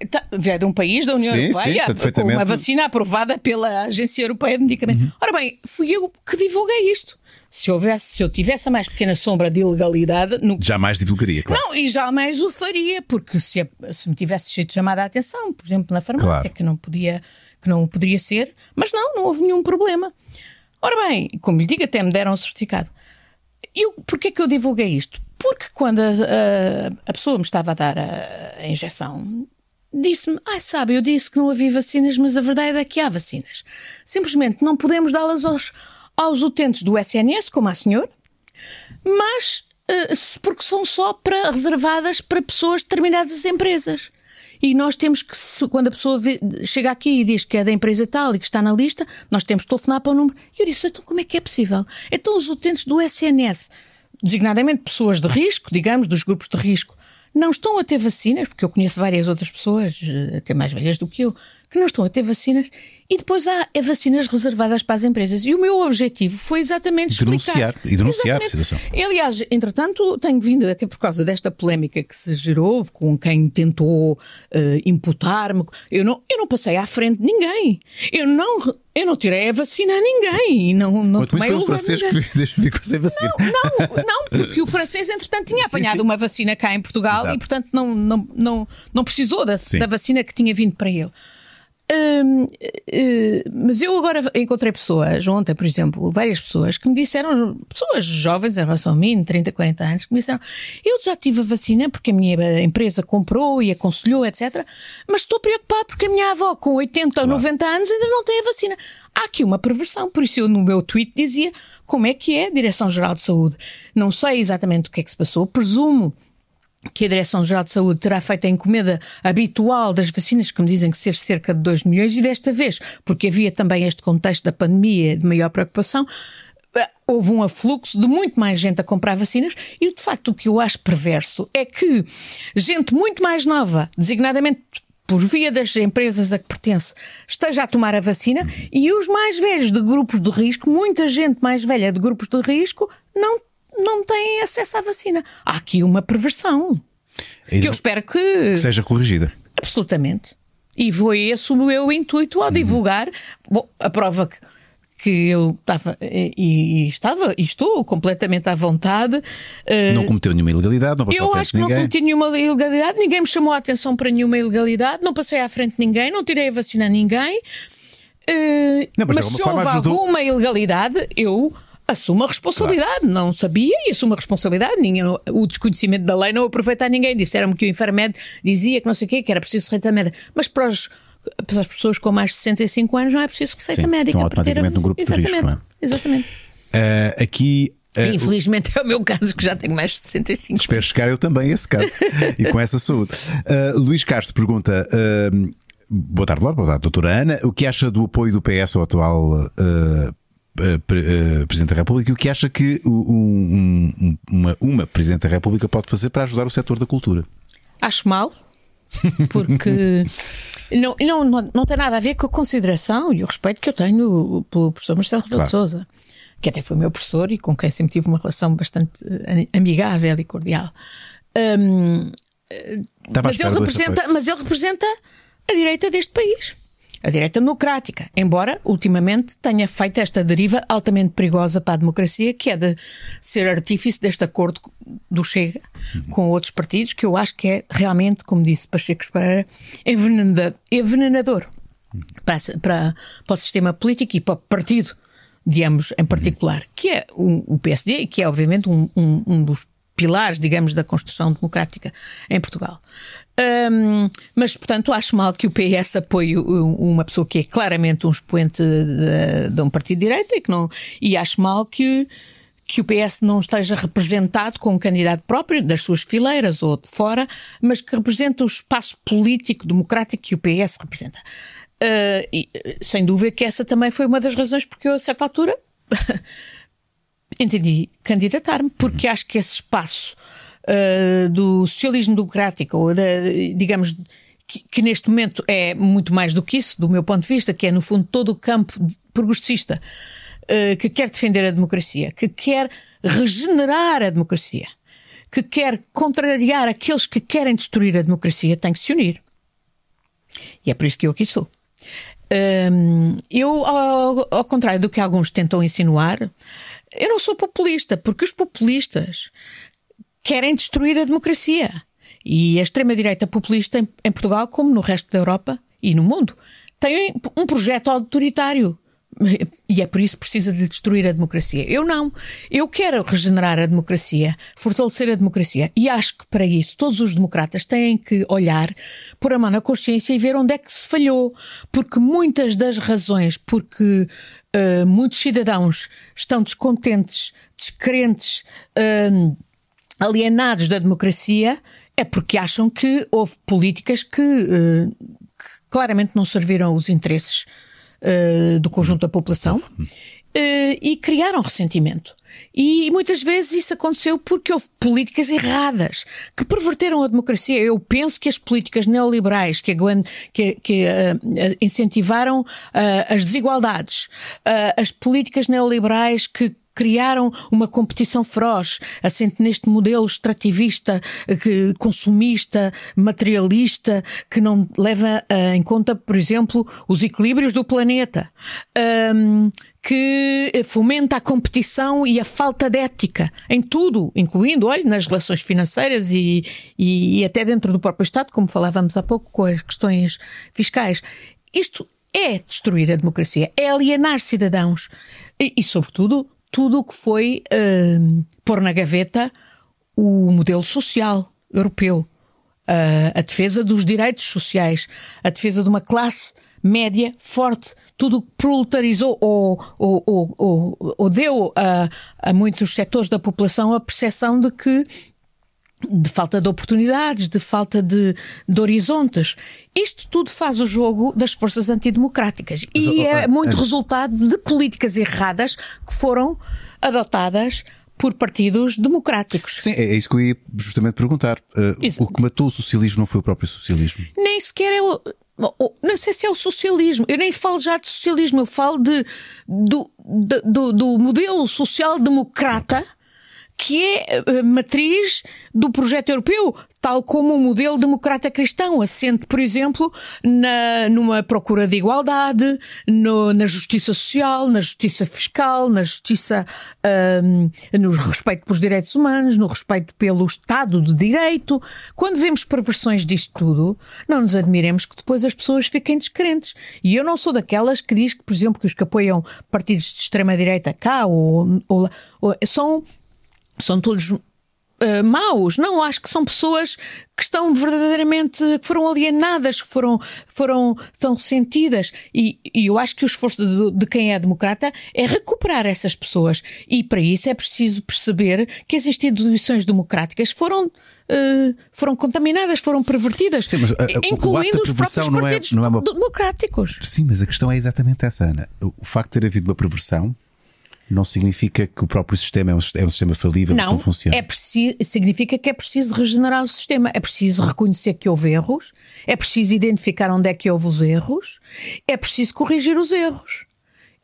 E, tá, veio de um país da União sim, Europeia sim, com uma vacina aprovada pela Agência Europeia de Medicamentos. Uhum. Ora bem, fui eu que divulguei isto. Se, houvesse, se eu tivesse a mais pequena sombra de ilegalidade. No... Jamais divulgaria, claro. Não, e jamais o faria, porque se, se me tivesse sido chamada a atenção, por exemplo, na farmácia, claro. que não podia, que não poderia ser, mas não, não houve nenhum problema. Ora bem, como lhe digo, até me deram o certificado. E porquê que eu divulguei isto? Porque quando a, a, a pessoa me estava a dar a, a injeção, disse-me: Ah, sabe, eu disse que não havia vacinas, mas a verdade é que há vacinas. Simplesmente não podemos dá-las aos, aos utentes do SNS, como a senhora, mas uh, porque são só para, reservadas para pessoas de determinadas empresas. E nós temos que, quando a pessoa vê, chega aqui e diz que é da empresa tal e que está na lista, nós temos que telefonar para o número. E eu disse: então como é que é possível? Então os utentes do SNS, designadamente pessoas de risco, digamos, dos grupos de risco, não estão a ter vacinas, porque eu conheço várias outras pessoas, eh, até mais velhas do que eu, que não estão a ter vacinas, e depois há vacinas reservadas para as empresas. E o meu objetivo foi exatamente denunciar explicar. e denunciar a situação. Aliás, entretanto, tenho vindo, até por causa desta polémica que se gerou, com quem tentou uh, imputar-me, eu não, eu não passei à frente de ninguém. Eu não, eu não tirei a vacina a ninguém. E não, não Muito tomei foi o francês que ficou sem vacina. Não, não, não, porque o francês, entretanto, tinha apanhado sim, sim. uma vacina cá em Portugal Exato. e, portanto, não, não, não, não precisou da, da vacina que tinha vindo para ele. Hum, eh, mas eu agora encontrei pessoas, ontem, por exemplo, várias pessoas que me disseram, pessoas jovens em relação a mim, 30, 40 anos, que me disseram: Eu já tive a vacina porque a minha empresa comprou e aconselhou, etc. Mas estou preocupado porque a minha avó, com 80 claro. ou 90 anos, ainda não tem a vacina. Há aqui uma perversão, por isso eu no meu tweet dizia como é que é Direção-Geral de Saúde. Não sei exatamente o que é que se passou, presumo que a Direção-Geral de Saúde terá feito a encomenda habitual das vacinas, que me dizem que ser cerca de 2 milhões, e desta vez, porque havia também este contexto da pandemia de maior preocupação, eh, houve um afluxo de muito mais gente a comprar vacinas e, de facto, o que eu acho perverso é que gente muito mais nova, designadamente por via das empresas a que pertence, esteja a tomar a vacina e os mais velhos de grupos de risco, muita gente mais velha de grupos de risco, não não têm acesso à vacina. Há aqui uma perversão. E que eu espero que seja corrigida. Absolutamente. E foi esse o meu intuito ao divulgar. Bom, a prova que, que eu estava e, e, estava e estou completamente à vontade. Não cometeu nenhuma ilegalidade, não Eu acho que ninguém. não cometi nenhuma ilegalidade, ninguém me chamou a atenção para nenhuma ilegalidade, não passei à frente de ninguém, não tirei a vacina a ninguém. Uh, não, mas, mas se houve alguma ilegalidade, eu assume a responsabilidade. Claro. Não sabia e assume a responsabilidade. Ninguém, o desconhecimento da lei não aproveita a ninguém. Disseram-me que o Infarmed dizia que não sei o quê, que era preciso receita médica. Mas para, os, para as pessoas com mais de 65 anos não é preciso receita Sim, médica. Estão automaticamente no grupo Exatamente. de risco. Não é? Exatamente. Uh, aqui Uh, Infelizmente é o meu caso, que já tenho mais de 65. Espero chegar eu também a esse caso e com essa saúde. Uh, Luís Castro pergunta: uh, Boa tarde, Laura, boa tarde, doutora Ana. O que acha do apoio do PS ao atual Presidente da República e o que acha que um, um, uma, uma Presidente da República pode fazer para ajudar o setor da cultura? Acho mal, porque não, não, não, não tem nada a ver com a consideração e o respeito que eu tenho pelo professor Marcelo Rebelo claro. de Souza, que até foi meu professor e com quem sempre tive uma relação bastante eh, amigável e cordial. Um, mas, ele representa, mas ele representa a direita deste país a direita democrática, embora ultimamente tenha feito esta deriva altamente perigosa para a democracia, que é de ser artífice deste acordo do Chega com outros partidos, que eu acho que é realmente, como disse Pacheco Pereira, envenenador, para, para, para o sistema político e para o partido de ambos em particular, que é o, PSD, que é obviamente um, um, um dos pilares, digamos, da construção democrática em Portugal. Um, mas, portanto, acho mal que o PS apoie uma pessoa que é claramente um expoente de, de um partido de direita e, que não, e acho mal que, que o PS não esteja representado com um candidato próprio das suas fileiras ou de fora, mas que representa o espaço político democrático que o PS representa. Uh, e, sem dúvida que essa também foi uma das razões porque eu, a certa altura, entendi candidatar-me, porque acho que esse espaço uh, do socialismo democrático, ou da, digamos, que, que, neste momento é muito mais do que isso, do meu ponto de vista, que é no fundo todo o campo progressista uh, que quer defender a democracia, que quer regenerar a democracia, que quer contrariar aqueles que querem destruir a democracia, tem que se unir. E é por isso que eu aqui estou. Um, eu, ao, ao, contrário do que alguns tentam insinuar, eu não sou populista, porque os populistas querem destruir a democracia. E a extrema-direita populista em, Portugal, como no resto da Europa e no mundo, tem um projeto autoritário e é por isso que precisa de destruir a democracia. Eu não. Eu quero regenerar a democracia, fortalecer a democracia. E acho que para isso todos os democratas têm que olhar, pôr a mão na consciência e ver onde é que se falhou. Porque muitas das razões porque uh, muitos cidadãos estão descontentes, descrentes, uh, alienados da democracia é porque acham que houve políticas que, uh, claramente não serviram os interesses uh, do conjunto da população uh, e criaram ressentimento. E muitas vezes isso aconteceu porque houve políticas erradas que perverteram a democracia. Eu penso que as políticas neoliberais que, que, que uh, incentivaram uh, as desigualdades, uh, as políticas neoliberais que criaram uma competição feroz, assente neste modelo extrativista, que, consumista, materialista, que não leva uh, em conta, por exemplo, os equilíbrios do planeta. Um, que fomenta a competição e a falta de ética em tudo, incluindo, olha, nas relações financeiras e, e, e até dentro do próprio Estado, como falávamos há pouco com as questões fiscais. isto é destruir a democracia, é alienar cidadãos e, e sobretudo, tudo o que foi uh, pôr na gaveta o modelo social europeu, uh, a defesa dos direitos sociais, a defesa de uma classe média forte, tudo que proletarizou ou, ou, ou, ou deu a, a muitos setores da população a percepção de que de falta de oportunidades, de falta de, de, horizontes. Isto tudo faz o jogo das forças antidemocráticas Mas, e é muito resultado de políticas erradas que foram adotadas por partidos democráticos. Sim, é, é isso que eu ia justamente perguntar. Uh, o que matou o socialismo não foi o próprio socialismo? Nem sequer é o. Não sei se é o socialismo. Eu nem falo já de socialismo, eu falo de, do, do, do modelo social-democrata que é a matriz do projeto europeu, tal como o modelo democrata cristão, assente, por exemplo, na, numa procura de igualdade, no, na justiça social, na justiça fiscal, na justiça um, no respeito pelos direitos humanos, no respeito pelo Estado de Direito. Quando vemos perversões disto tudo, não nos admiremos que depois as pessoas fiquem descrentes. E eu não sou daquelas que diz que, por exemplo, que os que apoiam partidos de extrema-direita cá ou, ou, ou são são todos uh, maus. Não, acho que são pessoas que estão verdadeiramente, que foram alienadas, que foram, foram tão sentidas. E, e eu acho que o esforço de, de, quem é democrata é recuperar essas pessoas. E para isso é preciso perceber que as instituições democráticas foram. Uh, foram contaminadas, foram pervertidas, Sim, mas, uh, incluindo os próprios não é- partidos é, não é uma... democráticos. Sim, mas a questão é exatamente essa, Ana. O facto de ter havido uma perversão não significa que o próprio sistema é um, é um sistema falível não, que não funciona. É preciso, significa que é preciso regenerar o sistema. É preciso reconhecer que houve erros, é preciso identificar onde é que houve os erros, é preciso corrigir os erros.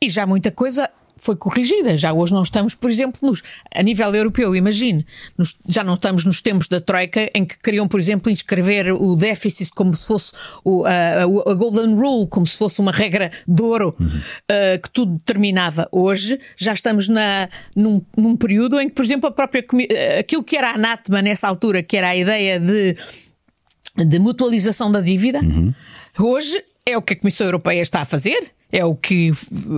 E já muita coisa foi corrigida. Já hoje não estamos, por exemplo, nos, a nível europeu, imagine, nos, já não estamos nos tempos da Troika em que queriam, por exemplo, inscrever o déficit como se fosse o, a, a, Golden Rule, como se fosse uma regra de ouro uhum. uh, que tudo determinava. Hoje já estamos na, num, num período em que, por exemplo, a própria aquilo que era anátema nessa altura, que era a ideia de, de mutualização da dívida, uhum. hoje é o que a Comissão Europeia está a fazer é o que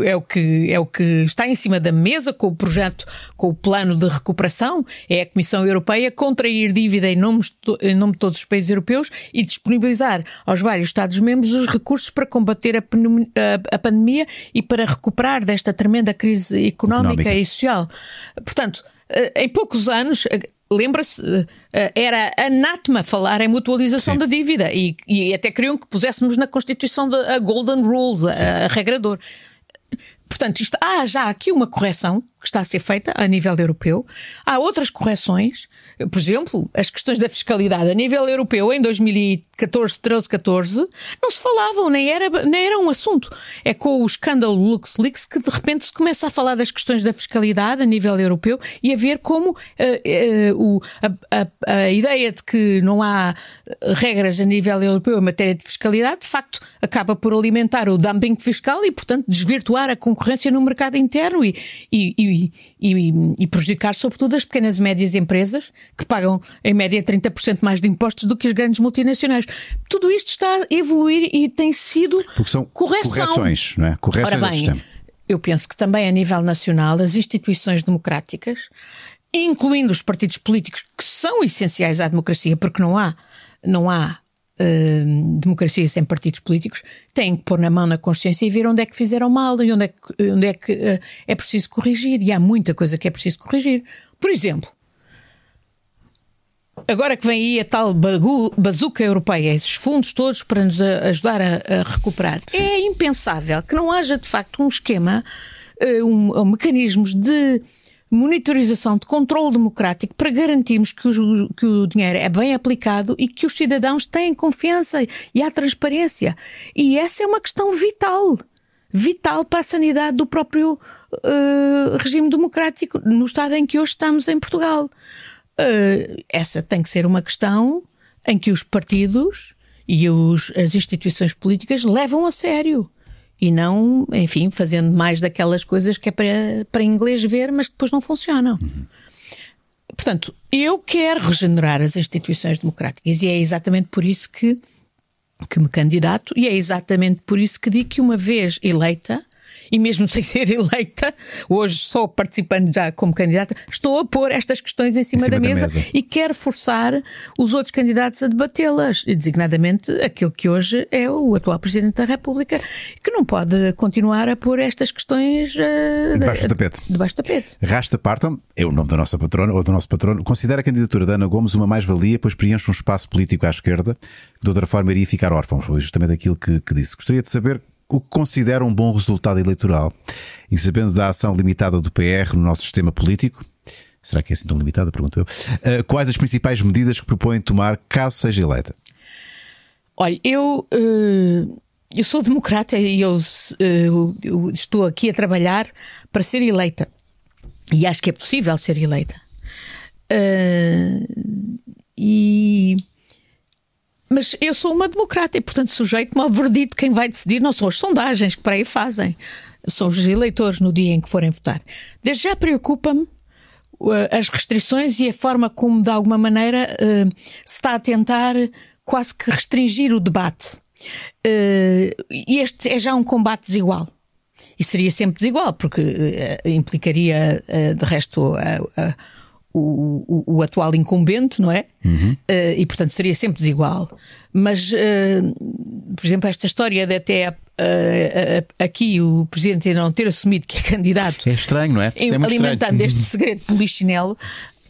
é o que é o que está em cima da mesa com o projeto, com o plano de recuperação, é a Comissão Europeia contrair dívida em nome, em nome de todos os países europeus e disponibilizar aos vários Estados membros os recursos para combater a, a, a pandemia e para recuperar desta tremenda crise económica, económica. e social. Portanto, eh, em poucos anos lembra-se, eh, era anátema falar em mutualização Sim. da dívida e, e, até queriam que puséssemos na Constituição a Golden Rules, a, a regrador. Portanto, isto, há já aqui uma correção que está a ser feita a nível europeu. Há outras correções, por exemplo, as questões da fiscalidade a nível europeu em 2014, 13, 14, não se falavam, nem era, nem era um assunto. É com o escândalo LuxLeaks que de repente se começa a falar das questões da fiscalidade a nível europeu e a ver como uh, uh, o, a, a, a, ideia de que não há regras a nível europeu em matéria de fiscalidade, de facto, acaba por alimentar o dumping fiscal e, portanto, desvirtuar a concorrência no mercado interno e, e, e e, e, prejudicar, sobretudo, as pequenas e médias empresas, que pagam, em média, 30% mais de impostos do que as grandes multinacionais. Tudo isto está a evoluir e tem sido Porque são correção. correções, não é? Correções Ora bem, eu penso que também a nível nacional, as instituições democráticas, incluindo os partidos políticos, que são essenciais à democracia, porque não há, não há uh, democracia sem partidos políticos, têm que pôr na mão na consciência e ver onde é que fizeram mal e onde é que, onde é, que uh, é preciso corrigir. E há muita coisa que é preciso corrigir. Por exemplo, agora que vem aí a tal bazuca europeia, esses fundos todos para nos ajudar a, a recuperar, é impensável que não haja de facto um esquema, uh, um, um mecanismos de monitorização de controle democrático para garantirmos que o, que o dinheiro é bem aplicado e que os cidadãos têm confiança e há transparência. E essa é uma questão vital. Vital para a sanidade do próprio uh, regime democrático no estado em que hoje estamos em Portugal. Uh, essa tem que ser uma questão em que os partidos e os, as instituições políticas levam a sério e não, enfim, fazendo mais daquelas coisas que é para, para inglês ver, mas depois não funcionam. Uhum. Portanto, eu quero regenerar as instituições democráticas e é exatamente por isso que que me candidato, e é exatamente por isso que digo que uma vez eleita, e mesmo sem ser eleita, hoje só participando já como candidata, estou a pôr estas questões em cima, em cima da, mesa da, mesa e quero forçar os outros candidatos a debatê-las, designadamente aquele que hoje é o atual Presidente da República, que não pode continuar a pôr estas questões uh, debaixo do tapete. Debaixo do tapete. Rasta Partam, é o nome da nossa patrona, ou do nosso patrono, considera a candidatura da Ana Gomes uma mais-valia, pois preenche um espaço político à esquerda, de outra forma iria ficar órfão. Foi justamente aquilo que, que disse. Gostaria de saber o que considera um bom resultado eleitoral. E sabendo da ação limitada do PR no nosso sistema político, será que é assim tão limitada? Pergunto eu. Uh, quais as principais medidas que propõe tomar caso seja eleita? Olha, eu, uh, eu sou democrata e eu, uh, eu, estou aqui a trabalhar para ser eleita. E acho que é possível ser eleita. e mas eu sou uma democrata e, portanto, sujeito-me ao verdito. Quem vai decidir não são as sondagens que para aí fazem, são os eleitores no dia em que forem votar. Desde já preocupa-me uh, as restrições e a forma como, de alguma maneira, uh, se está a tentar quase que restringir o debate. Uh, e este é já um combate desigual. E seria sempre desigual, porque implicaria, de resto, a o, o, o, atual incumbente, não é? Uhum. Uh, e portanto seria sempre desigual. Mas, uh, por exemplo, esta história de até uh, aqui o presidente não ter assumido que é candidato. É estranho, não é? é alimentando estranho. este segredo polichinelo.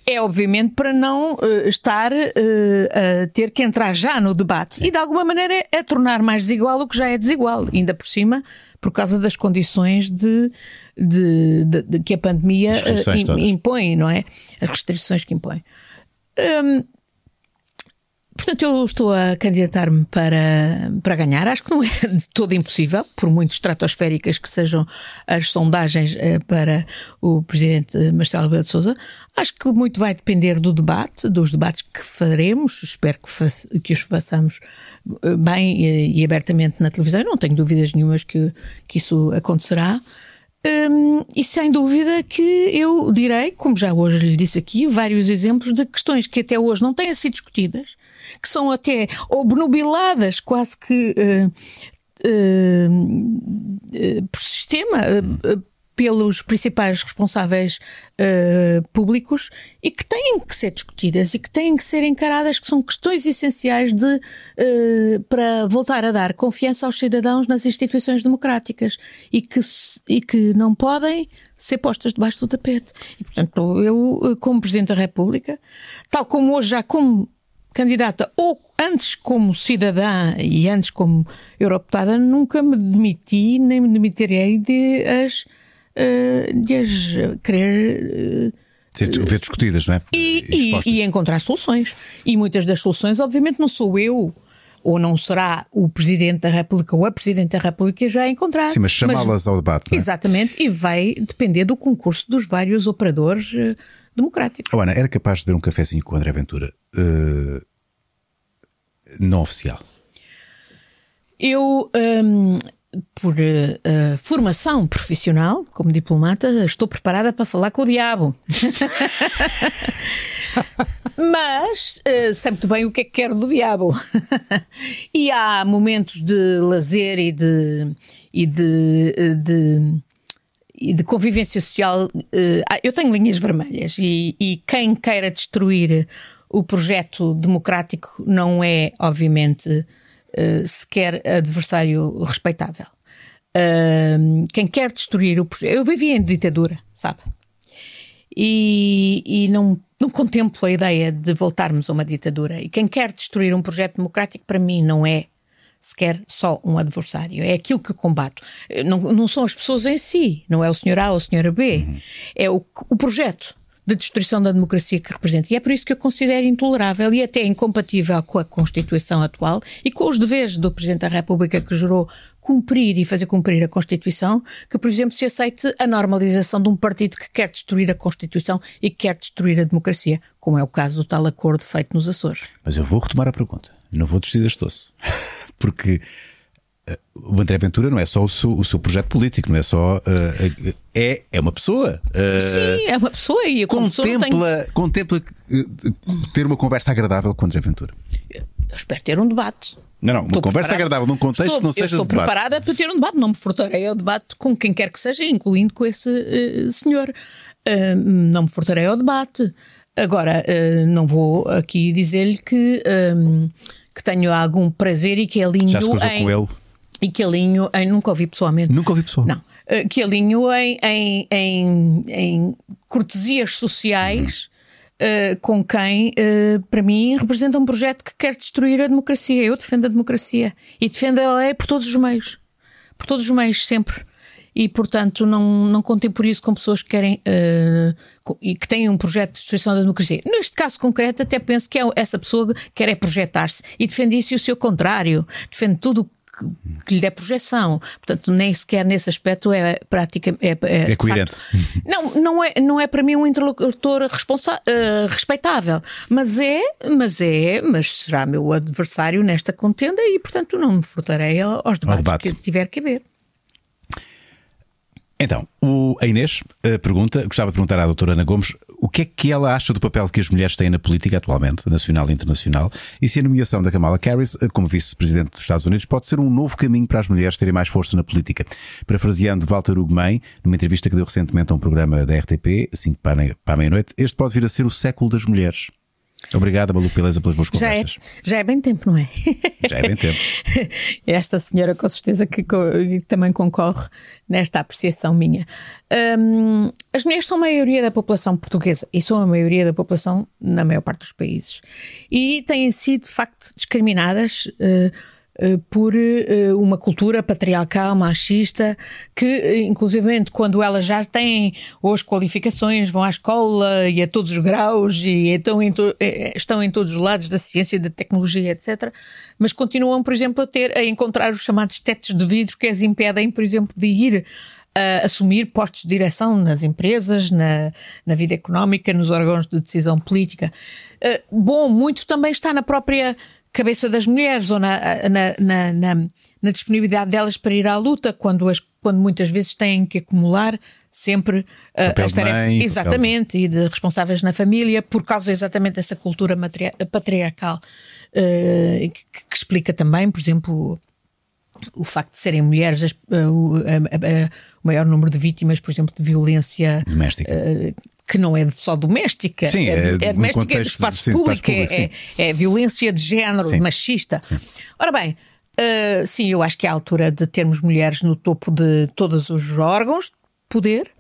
É obviamente para não estar a ter que entrar já no debate Sim. e de alguma maneira é tornar mais desigual o que já é desigual, ainda por cima por causa das condições de, de, de, de que a pandemia uh, impõe, não é? As restrições que impõe. Um, Portanto, eu estou a candidatar-me para, para ganhar. Acho que não é de todo impossível, por muito estratosféricas que sejam as sondagens eh, para o presidente Marcelo Rebelo de Sousa. Acho que muito vai depender do debate, dos debates que faremos. Espero que, fa que os façamos eh, bem e, e, abertamente na televisão. Eu não tenho dúvidas nenhumas que, que isso acontecerá. Um, e sem dúvida que eu direi, como já hoje lhe disse aqui, vários exemplos de questões que até hoje não têm sido discutidas, que são até obnubiladas quase que uh, uh, uh, por sistema, pelos principais responsáveis uh, públicos e que têm que ser discutidas e que têm que ser encaradas, que são questões essenciais de, uh, para voltar a dar confiança aos cidadãos nas instituições democráticas e que, e que não podem ser postas debaixo do tapete. E, portanto, eu, como Presidente da República, tal como hoje já como candidata ou antes como cidadã e antes como europetada, nunca me demiti nem me demitirei de as de as querer. Uh, ver discutidas, não é? E, e, e, encontrar soluções. E muitas das soluções, obviamente, não sou eu. Ou não será o Presidente da República ou a Presidente da República já encontrar. Sim, mas chamá-las ao debate. É? Exatamente, e vai depender do concurso dos vários operadores uh, democráticos. Oh, Ana, era capaz de beber um cafezinho com o André Ventura uh, não oficial? Eu. Um, por uh, formação profissional, como diplomata, estou preparada para falar com o diabo. Mas uh, sei muito bem o que é que quero do diabo. e há momentos de lazer e de, e de, de, e de convivência social. Uh, eu tenho linhas vermelhas e, e quem queira destruir o projeto democrático não é, obviamente, uh, sequer adversário respeitável. Uh, quem quer destruir o Eu vivi em ditadura, sabe? E, e não, não contemplo a ideia de voltarmos a uma ditadura. E quem quer destruir um projeto democrático, para mim, não é sequer só um adversário. É aquilo que combato. Não, não são as pessoas em si, não é o senhor A ou a senhora B. Uhum. É o, o projeto de destruição da democracia que representa. E é por isso que eu considero intolerável e até incompatível com a Constituição atual e com os deveres do Presidente da República que jurou cumprir e fazer cumprir a Constituição, que, por exemplo, se aceite a normalização de um partido que quer destruir a Constituição e que quer destruir a democracia, como é o caso do tal acordo feito nos Açores. Mas eu vou retomar a pergunta. Não vou desistir deste doce. Porque o André Ventura não é só o seu, o seu projeto político, não é só. Uh, é, é uma pessoa. Uh, Sim, é uma pessoa e contempla, tenho... contempla ter uma conversa agradável com o André Ventura. Eu espero ter um debate. Não, não, uma Estou conversa preparada. agradável, num contexto estou, que não seja estou de debate. preparada para ter um debate. Não me furtarei ao debate com quem quer que seja, incluindo com esse eh, senhor. Não me furtarei ao debate. Agora, não vou aqui dizer-lhe que, ah, que tenho algum prazer e que alinho Já se cruzou em. com ele? E que alinho em. Nunca ouvi pessoalmente. Nunca ouvi pessoal. Não. Eh, Que alinho em, em, em, em cortesias sociais eh, com quem, eh, para mim, representa um projeto que quer destruir a democracia. Eu defendo a democracia. E defendo a lei por todos os meios. Por todos os meios, sempre. E, portanto, não, não contem por isso com pessoas que querem co- e que têm um projeto de destruição da democracia. Neste caso concreto, até penso que é- essa pessoa quer é projetar-se e defende isso e o seu contrário. Defende tudo que, que lhe der projeção. Portanto, nem sequer nesse aspecto é prática. É, é, de coerente. facto- não, não é, não é para mim um interlocutor responsa- eh, respeitável, mas é, mas é, mas será meu adversário nesta contenda e, portanto, não me furtarei ao- aos debates debate. que tiver que haver. Então, o, a Inês eh, pergunta, gostava de perguntar à doutora Ana Gomes o que é que ela acha do papel que as mulheres têm na política atualmente, nacional e internacional, e se a nomeação da Kamala Harris eh, como vice-presidente dos Estados Unidos pode ser um novo caminho para as mulheres terem mais força na política. Parafraseando Walter Ugumem, numa entrevista que deu recentemente a um programa da RTP, 5 para, para a meia-noite, este pode vir a ser o século das mulheres. Obrigado, Malu Beleza, pelas boas Já é, conversas. já é bem tempo, não é? Já é bem tempo. Esta senhora, com certeza, que que também concorre nesta apreciação minha. Hum, as mulheres são a maioria da população portuguesa e são a maioria da população na maior parte dos países. E têm sido, de facto, discriminadas. eh, por eh, uma cultura patriarcal, machista, que, eh, inclusivamente, quando elas já têm as qualificações, vão à escola e a todos os graus e estão em, eh, estão em todos os lados da ciência, da tecnologia, etc., mas continuam, por exemplo, a ter a encontrar os chamados tetos de vidro que as impedem, por exemplo, de ir a assumir postos de direção nas empresas, na, na vida económica, nos órgãos de decisão política. Eh, bom, muito também está na própria cabeça das mulheres ou na, na, na, na- disponibilidade delas para ir à luta, quando, as, quando muitas vezes têm que acumular sempre eh, Papel as tarefas. mãe, exatamente, e de responsáveis na família, por causa exatamente dessa cultura patriarcal, eh, que, que explica também, por exemplo, o facto de serem mulheres as- eh, o maior número de vítimas, por exemplo, de violência Doméstica. Que não é só doméstica, Sim, é, é é doméstica, é do espaço sim, público, espaço público, é, é violência de género, Sim. machista. Ora bem, eh, sim, eu acho que é a altura de termos mulheres no topo de todos os órgãos de poder.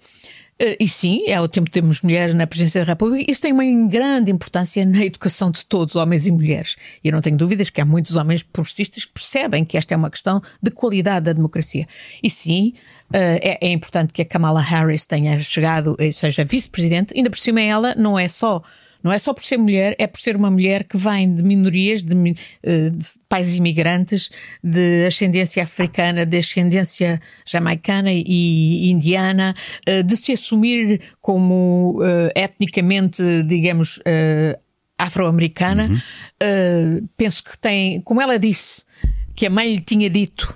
Eh, E sim, é o tempo de termos mulheres na presidência da República. Isso tem uma grande importância na educação de todos, homens e mulheres. E eu não tenho dúvidas que há muitos homens progressistas que percebem que esta é uma questão de qualidade da democracia. E sim, eh, é, é importante que a Kamala Harris tenha chegado, e seja vice-presidente. Ainda por cima, ela não é só. Não é só por ser mulher, é por ser uma mulher que vem de minorias, de, eh, de pais imigrantes, de ascendência africana, de ascendência jamaicana e indiana, eh, de se assumir como eh, etnicamente, digamos, afro-americana. Eh, penso que tem, como ela disse, que a mãe lhe tinha dito,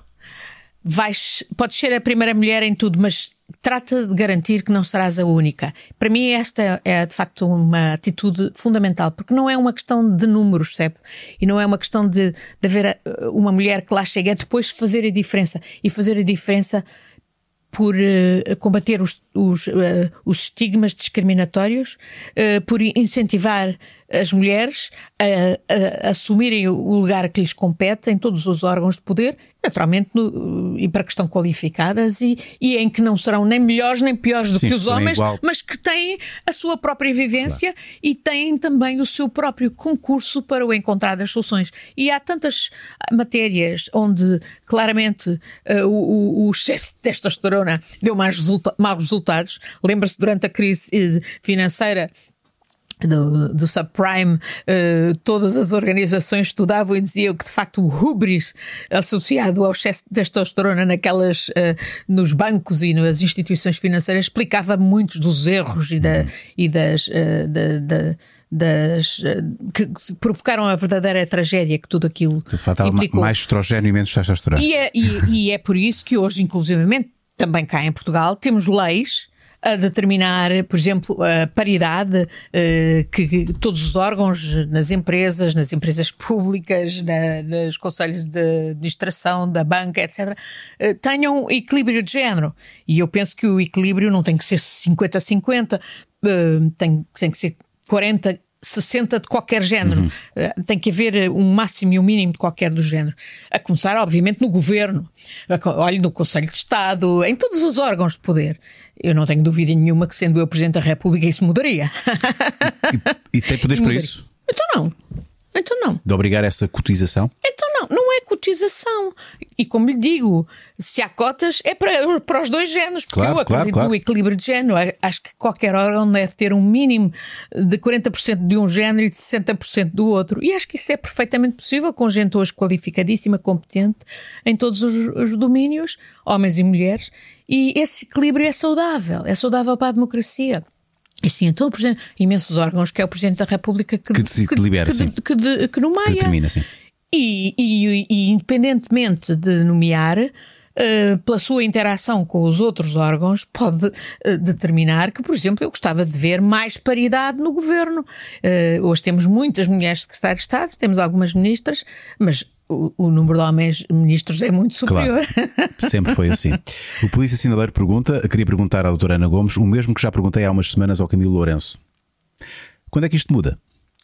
vais, podes ser a primeira mulher em tudo, mas trata de garantir que não serás a única. Para mim, esta é de facto uma atitude fundamental, porque não é uma questão de números, percebe? E não é uma questão de, de haver uh, uma mulher que lá chega, é depois fazer a diferença. E fazer a diferença por eh, combater os, os, eh, os estigmas discriminatórios, eh, por incentivar as mulheres a, a- a assumirem o lugar que lhes compete em todos os órgãos de poder, naturalmente, no- e para que estão qualificadas e, e em que não serão nem melhores nem piores do Sim, que os homens, igual. mas que têm a sua própria vivência e têm também o seu próprio concurso para o encontrar das soluções. E há tantas matérias onde claramente o, o- o excesso de testosterona deu mais resulta maus resultados. Lembra-se durante a crise eh, financeira do, do subprime, eh, todas as organizações estudavam e diziam que de facto o hubris associado ao excesso de testosterona naquelas, eh, nos bancos e nas instituições financeiras explicava muitos dos erros e, da, e das, eh, da- da- das que provocaram a verdadeira tragédia que tudo aquilo Faltava ma- implicou. mais estrogênio e menos testosterona. E é, e- e é por isso que hoje, inclusivamente, também cá em Portugal, temos leis a determinar, por exemplo, a paridade que, que, todos os órgãos nas empresas, nas empresas públicas, na, nos conselhos de administração, da banca, etc., tenham equilíbrio de género. E eu penso que o equilíbrio não tem que ser 50-50, tem, tem que ser 40 60 de qualquer género. Uhum. Uh, tem que haver um máximo e um mínimo de qualquer do género. A começar, obviamente, no governo. Olhe, no Conselho de Estado, em todos os órgãos de poder. Eu não tenho dúvida nenhuma que, sendo eu Presidente da República, isso mudaria. E, e tem poderes para isso? Então não. Então não. De obrigar essa cotização? Então não, não é cotização. E como lhe digo, se há cotas, é para, para os dois géneros, porque claro, eu acredito claro, claro. no equilíbrio de género. Acho que qualquer órgão deve ter um mínimo de 40% de um género e de 60% do outro. E acho que isso é perfeitamente possível com gente hoje qualificadíssima, competente em todos os, os domínios, homens e mulheres. E esse equilíbrio é saudável, é saudável para a democracia. E sim, então, exemplo, imensos órgãos que é o Presidente da República que, que, que, que libera, que, que, que, que nomeia. determina, sim. E, e, e, independentemente de nomear, uh, pela sua interação com os outros órgãos, pode uh, determinar que, por exemplo, eu gostava de ver mais paridade no governo. Uh, hoje temos muitas mulheres secretárias de Estado, temos algumas ministras, mas o, o, número de homens ministros é muito superior. Claro, sempre foi assim. O Polícia Sinaleiro pergunta, queria perguntar à doutora Ana Gomes, o mesmo que já perguntei há umas semanas ao Camilo Lourenço. Quando é que isto muda?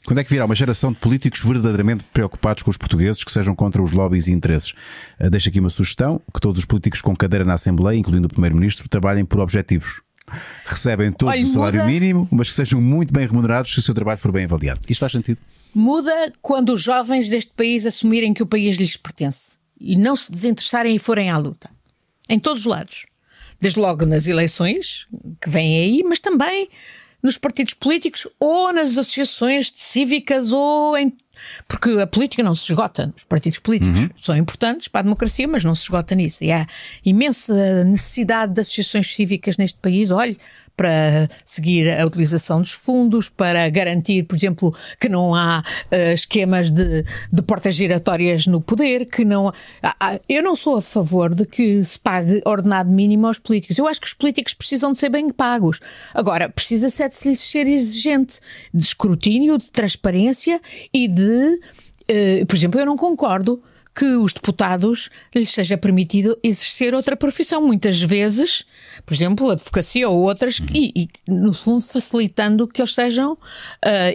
Quando é que virá uma geração de políticos verdadeiramente preocupados com os portugueses que sejam contra os lobbies e interesses? Uh, deixo aqui uma sugestão: que todos os políticos com cadeira na Assembleia, incluindo o Primeiro-Ministro, trabalhem por objetivos. Recebem todos Olha, o salário muda... mínimo, mas que sejam muito bem remunerados se o seu trabalho for bem avaliado. Isto faz sentido? Muda quando os jovens deste país assumirem que o país lhes pertence e não se desinteressarem e forem à luta. Em todos os lados. Desde logo nas eleições, que vêm aí, mas também nos partidos políticos ou nas associações cívicas ou em. Porque a política não se esgota. Os partidos políticos uhum. são importantes para a democracia, mas não se esgota nisso. E há imensa necessidade de associações cívicas neste país. Olhe, para seguir a utilização dos fundos, para garantir, por exemplo, que não há uh, esquemas de, de portas giratórias no poder, que não. Há, eu não sou a favor de que se pague ordenado mínimo aos políticos. Eu acho que os políticos precisam de ser bem pagos. Agora, precisa-se é de lhes ser exigente de escrutínio, de transparência e de. Uh, por exemplo, eu não concordo que os deputados lhes seja permitido exercer outra profissão, muitas vezes, por exemplo, a advocacia ou outras, uhum. e, e, no fundo facilitando que eles sejam uh,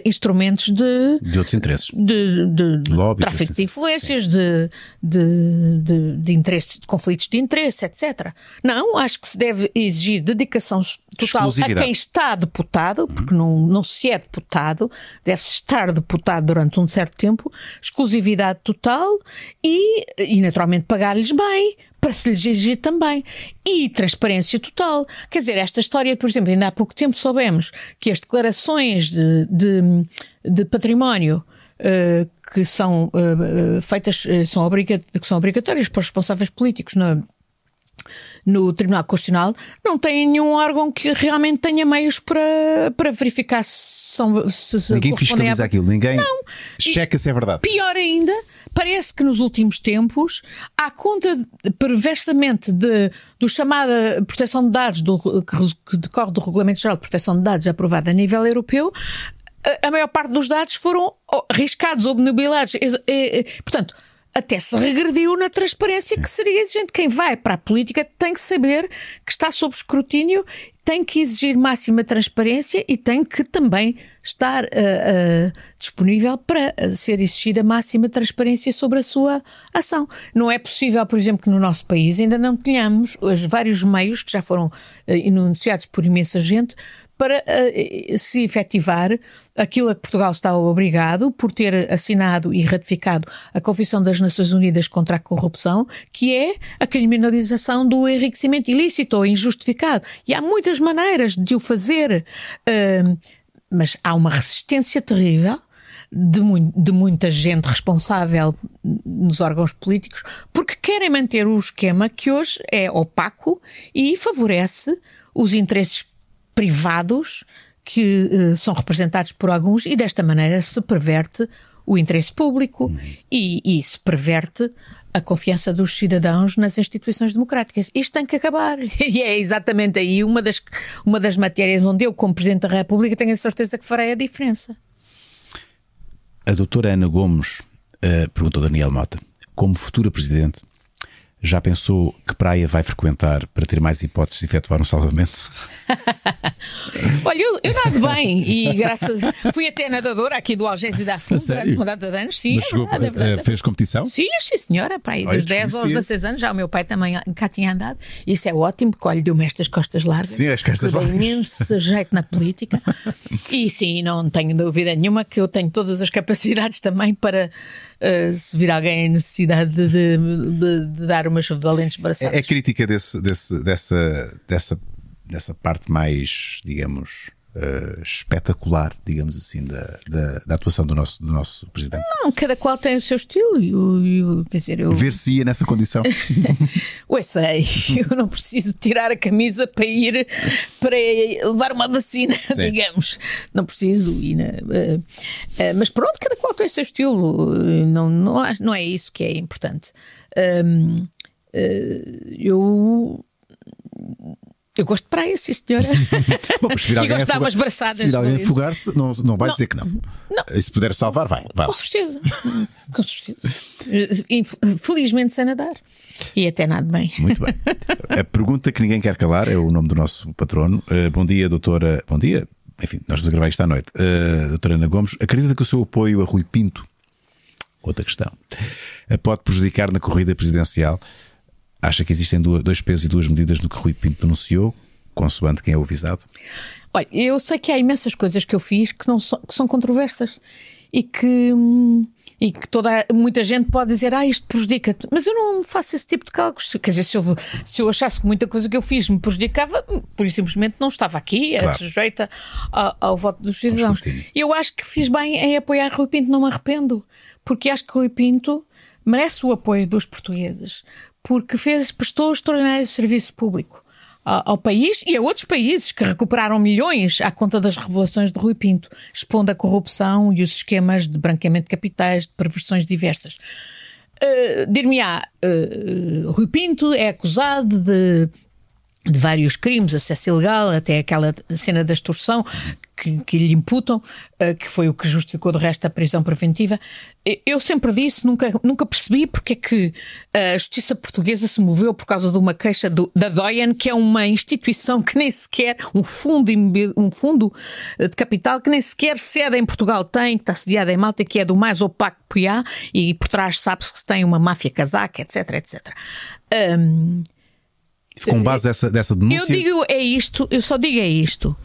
instrumentos de... De outros interesses. De, de, de Lobby, tráfico de influências, de, de, de, de, interesses, de conflitos de interesse, etc. Não, acho que se deve exigir dedicação total a quem está deputado, porque não, não se é deputado, deve-se estar deputado durante um certo tempo, exclusividade total e, e naturalmente pagar-lhes bem para se lhes exigir também. E transparência total. Quer dizer, esta história, por exemplo, ainda há pouco tempo soubemos que as declarações de, de, de património uh, que são uh, feitas, uh, são, obriga que são obrigatórias para os responsáveis políticos na, no Tribunal Constitucional, não tem nenhum órgão que realmente tenha meios para, para verificar se são. Se, ninguém fiscaliza a... aquilo, ninguém não. checa e, se é verdade. Pior ainda, parece que nos últimos tempos, à conta perversamente de, do chamada proteção de dados, do, que decorre do Regulamento Geral de Proteção de Dados aprovado a nível europeu, a, maior parte dos dados foram riscados, obnubilados. Portanto, até se regrediu na transparência que seria exigente. Quem vai para a política tem que saber que está sob escrutínio, tem que exigir máxima transparência e tem que também estar uh, uh, disponível para ser exigida máxima transparência sobre a sua ação. Não é possível, por exemplo, que no nosso país ainda não tenhamos os vários meios que já foram uh, enunciados por imensa gente para uh, se efetivar aquilo a que Portugal está obrigado por ter assinado e ratificado a Confissão das Nações Unidas contra a Corrupção, que é a criminalização do enriquecimento ilícito ou injustificado. E há muitas maneiras de o fazer, uh, mas há uma resistência terrível. De, mu de, muita gente responsável nos órgãos políticos, porque querem manter o esquema que hoje é opaco e favorece os interesses privados que uh, são representados por alguns e desta maneira se perverte o interesse público uhum. e, e, se perverte a confiança dos cidadãos nas instituições democráticas. Isto tem que acabar. E é exatamente aí uma das, uma das matérias onde eu, como Presidente da República, tenho a certeza que farei a diferença. A doutora Ana Gomes uh, perguntou Daniel Mota, como futura Presidente, já pensou que praia vai frequentar para ter mais hipóteses de efetuar um salvamento? Olha, eu, eu nado bem e graças. Fui até nadadora aqui do Algésio da Funda durante uma data de anos. Sim, Mas chegou, é verdade, é verdade. Fez competição? Sim, sim, senhora. Para aí, dos 10 aos 16 anos, já o meu pai também cá tinha andado. Isso é ótimo, porque olha, deu-me estas costas largas. Sim, as costas largas. imenso jeito na política. E sim, não tenho dúvida nenhuma que eu tenho todas as capacidades também para uh, se vir alguém em necessidade de, de, de, dar umas valentes braçadas. É, é crítica desse, desse, dessa, dessa, dessa parte mais, digamos, Uh, espetacular, digamos assim, da, da, da, atuação do nosso, do nosso presidente? Não, cada qual tem o seu estilo. Eu, eu, quer dizer, eu... Ver-se-ia nessa condição? Ué, sei, eu não preciso tirar a camisa para ir para levar uma vacina, Sim. digamos. Não preciso. Ir, uh, uh, mas pronto, cada qual tem o seu estilo. Não, não, não é isso que é importante. eu eu gosto de praia, sim, senhora. Bom, se vir alguém e gosto de umas braçadas. Se vir alguém afogar-se, não, não vai não, dizer que não. não. E se puder salvar, vai. vai Com certeza. Com certeza. Felizmente sem nadar. E até nada bem. Muito bem. A pergunta que ninguém quer calar é o nome do nosso patrono. Uh, bom dia, doutora. Bom dia. Enfim, nós vamos gravar isto à noite. Uh, doutora Ana Gomes, acredita que o seu apoio a Rui Pinto, outra questão, uh, pode prejudicar na corrida presidencial? Acha que existem dois pesos e duas medidas no que Rui Pinto denunciou, consoante quem é o avisado? Olha, eu sei que há imensas coisas que eu fiz que, não so, que são controversas e que, hum, e que toda, muita gente pode dizer, ah, isto prejudica-te. Mas eu não faço esse tipo de cálculos. Quer dizer, se eu, se eu achasse que muita coisa que eu fiz me prejudicava, por simplesmente não estava aqui, era claro. sujeita ao, ao, voto dos cidadãos. Eu acho que fiz bem em apoiar Rui Pinto, não me arrependo, porque acho que Rui Pinto merece o apoio dos portugueses porque fez, prestou extraordinário serviço público ao, país e a outros países que recuperaram milhões à conta das revelações de Rui Pinto, expondo a corrupção e os esquemas de branqueamento de capitais, de perversões diversas. Uh, Dir-me-á, uh, Rui Pinto é acusado de de vários crimes, acesso ilegal, até aquela cena da extorsão que, que lhe imputam, uh, que foi o que justificou de resto a prisão preventiva. Eu sempre disse, nunca, nunca percebi porque é que a justiça portuguesa se moveu por causa de uma queixa do, da DOIAN, que é uma instituição que nem sequer, um fundo, um fundo de capital que nem sequer sede em Portugal tem, que está sediada em Malta, que é do mais opaco que há, e por trás sabe-se que tem uma máfia casaca, etc, etc. Um, com base dessa, dessa denúncia. Eu digo é isto, eu só digo é isto.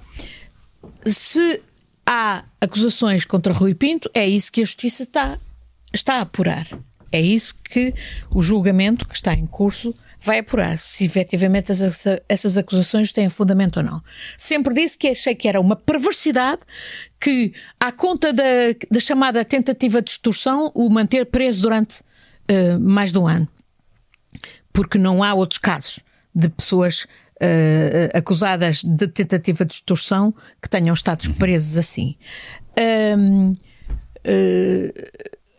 Se há acusações contra Rui Pinto, é isso que a Justiça está, está a apurar. É isso que o julgamento que está em curso vai apurar, se efetivamente essas, acusações têm fundamento ou não. Sempre disse que achei que era uma perversidade que, à conta da, da chamada tentativa de extorsão, o manter preso durante uh, mais de um ano. Porque não há outros casos de pessoas uh, acusadas de tentativa de extorsão que tenham estado uhum. presos assim. Um, uh, eh,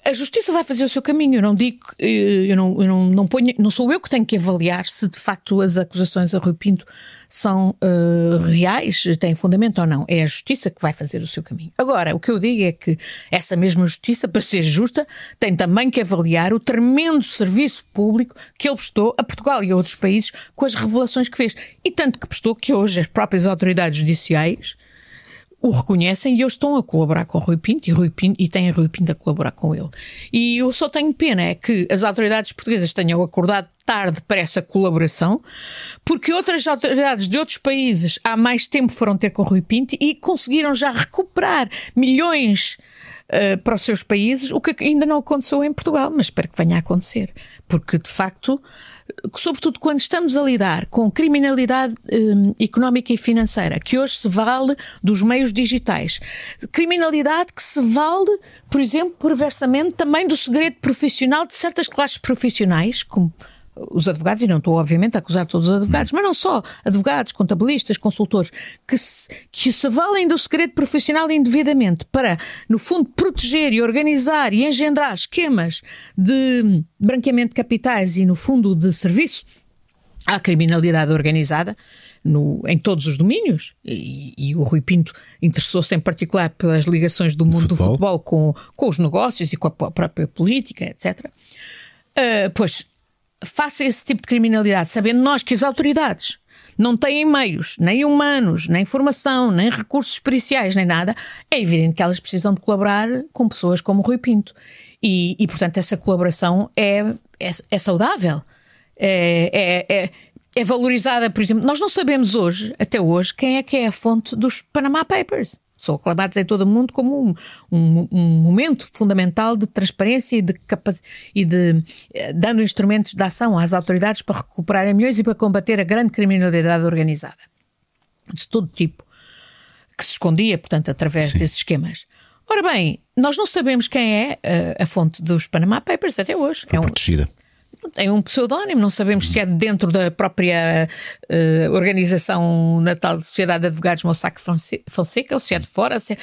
a justiça vai fazer o seu caminho. Eu não digo, eu não, eu não, não ponho, não sou eu que tenho que avaliar se de facto as acusações a Rui Pinto são uh, reais, têm fundamento ou não. É a justiça que vai fazer o seu caminho. Agora, o que eu digo é que essa mesma justiça, para ser justa, tem também que avaliar o tremendo serviço público que ele prestou a Portugal e a outros países com as revelações que fez. E tanto que prestou que hoje as próprias autoridades judiciais o reconhecem e eles estão a colaborar com o Rui Pinto e, Rui Pinto, e têm Rui Pinto a colaborar com ele. E eu só tenho pena é que as autoridades portuguesas tenham acordado tarde para essa colaboração, porque outras autoridades de outros países há mais tempo foram ter com Rui Pinto e conseguiram já recuperar milhões uh, para os seus países, o que ainda não aconteceu em Portugal, mas espero que venha a acontecer, porque de facto sobretudo quando estamos a lidar com criminalidade um, económica e financeira, que hoje se vale dos meios digitais. Criminalidade que se vale, por exemplo, perversamente, também do segredo profissional de certas classes profissionais, como os advogados, e não estou obviamente a acusar todos os advogados, mas não só, advogados, contabilistas, consultores, que se, que se valem do segredo profissional indevidamente para, no fundo, proteger e organizar e engendrar esquemas de branqueamento de capitais e, no fundo, de serviço à criminalidade organizada, no, em todos os domínios, e, e o Rui Pinto interessou-se em particular pelas ligações do mundo futebol. do futebol com, com os negócios e com a própria política, etc. Uh, ah, pois, faça esse tipo de criminalidade, sabendo nós que as autoridades não têm meios, nem humanos, nem formação, nem recursos periciais, nem nada, é evidente que elas precisam de colaborar com pessoas como Rui Pinto. E, e portanto, essa colaboração é, é, é saudável. É, é, é, é valorizada, por exemplo, nós não sabemos hoje, até hoje, quem é que é a fonte dos Panama Papers. São aclamados em todo o mundo como um, um, um momento fundamental de transparência e de, e de eh, dando instrumentos de ação às autoridades para recuperar milhões e para combater a grande criminalidade organizada de todo tipo que se escondia, portanto, através Sim. desses esquemas. Ora bem, nós não sabemos quem é a, eh, a fonte dos Panama Papers até hoje. Foi é um, protegida tem um pseudónimo, não sabemos se é dentro da própria uh, organização na tal Sociedade de Advogados Mossack Fonseca ou se é de fora, é...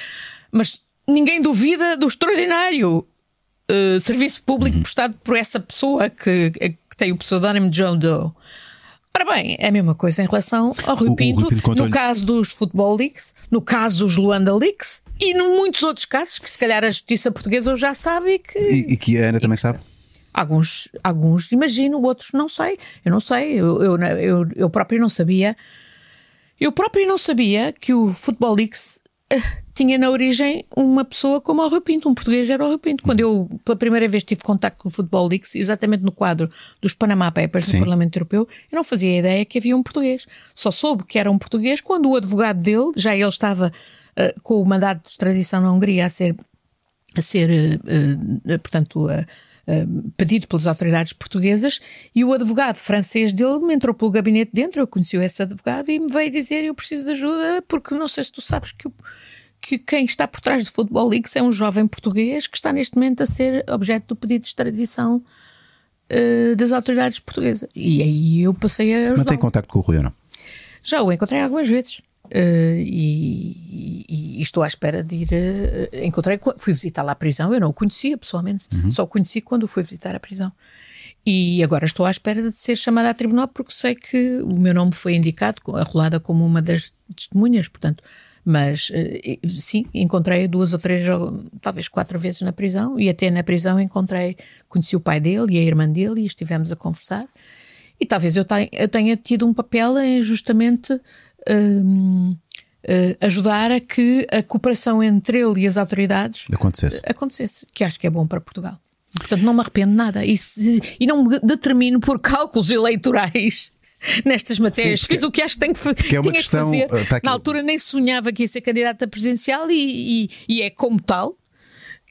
mas ninguém duvida do extraordinário uh, serviço público uhum. prestado por essa pessoa que, que tem o pseudónimo de John Doe. Ora bem, é a mesma coisa em relação ao Rui Pinto, Rui Pinto no caso dos Football Leaks, no caso dos Luanda Leaks e em muitos outros casos que se calhar a justiça portuguesa já sabe e que... E, e que a Ana também sabe? Alguns, alguns imagino, outros não sei. Eu não sei, eu, eu, eu, eu próprio não sabia. Eu próprio não sabia que o Futebol Leaks uh, tinha na origem uma pessoa como o Rui Pinto, um português era o Rui Pinto. Quando eu pela primeira vez tive contato com o Futebol Leaks, exatamente no quadro dos Panama Papers Sim. do Parlamento Europeu, eu não fazia ideia que havia um português. Só soube que era um português quando o advogado dele, já ele estava uh, com o mandado de extradição na Hungria a ser, a ser uh, portanto, a eh, pedido pelas autoridades portuguesas e o advogado francês dele me entrou pelo gabinete dentro, eu conheci esse advogado e me veio dizer eu preciso de ajuda porque não sei se tu sabes que, que quem está por trás do Futebol Leaks é um jovem português que está neste momento a ser objeto do pedido de extradição uh, das autoridades portuguesas. E aí eu passei a. Não tem contacto com o Rui ou não? Já o encontrei algumas vezes. Uh, e, e, estou à espera de ir. Uh, encontrei, fui visitar lá a prisão, eu não o conhecia pessoalmente, uhum. só o conheci quando fui visitar a prisão. E agora estou à espera de ser chamada a tribunal porque sei que o meu nome foi indicado, arrolada como uma das testemunhas, portanto. Mas uh, sim, encontrei duas ou três, talvez quatro vezes na prisão, e até na prisão encontrei, conheci o pai dele e a irmã dele e estivemos a conversar. E talvez eu tenha, eu tenha tido um papel em justamente uh, ajudar a que a cooperação entre ele e as autoridades acontecesse. acontecesse, que acho que é bom para Portugal. Portanto, não me arrependo de nada e, se, e não me determino por cálculos eleitorais nestas matérias. Sim, Fiz o que acho que, tenho que, que é tinha questão, que fazer. Tá Na altura nem sonhava que ia ser candidata presidencial e, e, e é como tal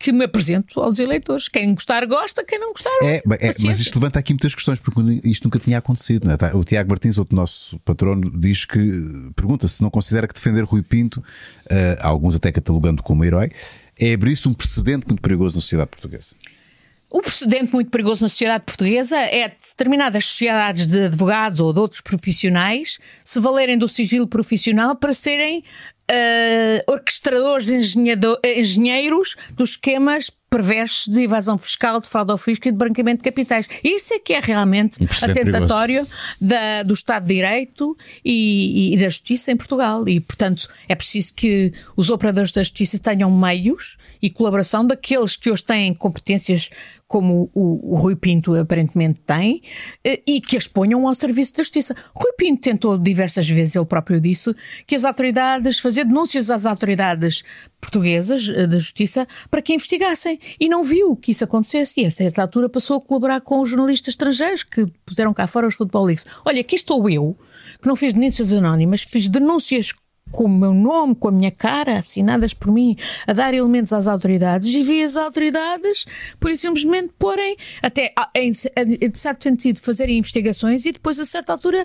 que me apresento aos eleitores. Quem gostar, gosta, quem não gostar. É, é mas isto levanta aqui muitas questões, porque isto nunca tinha acontecido. É? Tá, o Tiago Martins, outro nosso patrono, diz que pergunta se não considera que defender Rui Pinto, uh, alguns até catalogando como herói, é abrir-se um precedente muito perigoso na sociedade portuguesa. O precedente muito perigoso na sociedade portuguesa é determinadas sociedades de advogados ou de outros profissionais se valerem do sigilo profissional para serem uh, orquestradores, engenheiros dos esquemas perversos de evasão fiscal, de fraude ao fisco e de branqueamento de capitais. Isso é que é realmente atentatório da, do Estado de Direito e, e, da Justiça em Portugal. E, portanto, é preciso que os operadores da Justiça tenham meios e colaboração daqueles que hoje têm competências como o, o, Rui Pinto aparentemente tem, eh, e que as ponham ao serviço da justiça. Rui Pinto tentou diversas vezes, ele próprio disse, que as autoridades, fazer denúncias às autoridades portuguesas eh, da justiça para que investigassem e não viu que isso acontecesse e a certa altura passou a colaborar com os jornalistas estrangeiros que puseram cá fora os Leagues. Olha, aqui estou eu, que não fiz denúncias anónimas, fiz denúncias com o meu nome, com a minha cara, assinadas por mim, a dar elementos às autoridades e vi as autoridades, por simplesmente porem, até em, de certo sentido, fazerem investigações e depois, a certa altura,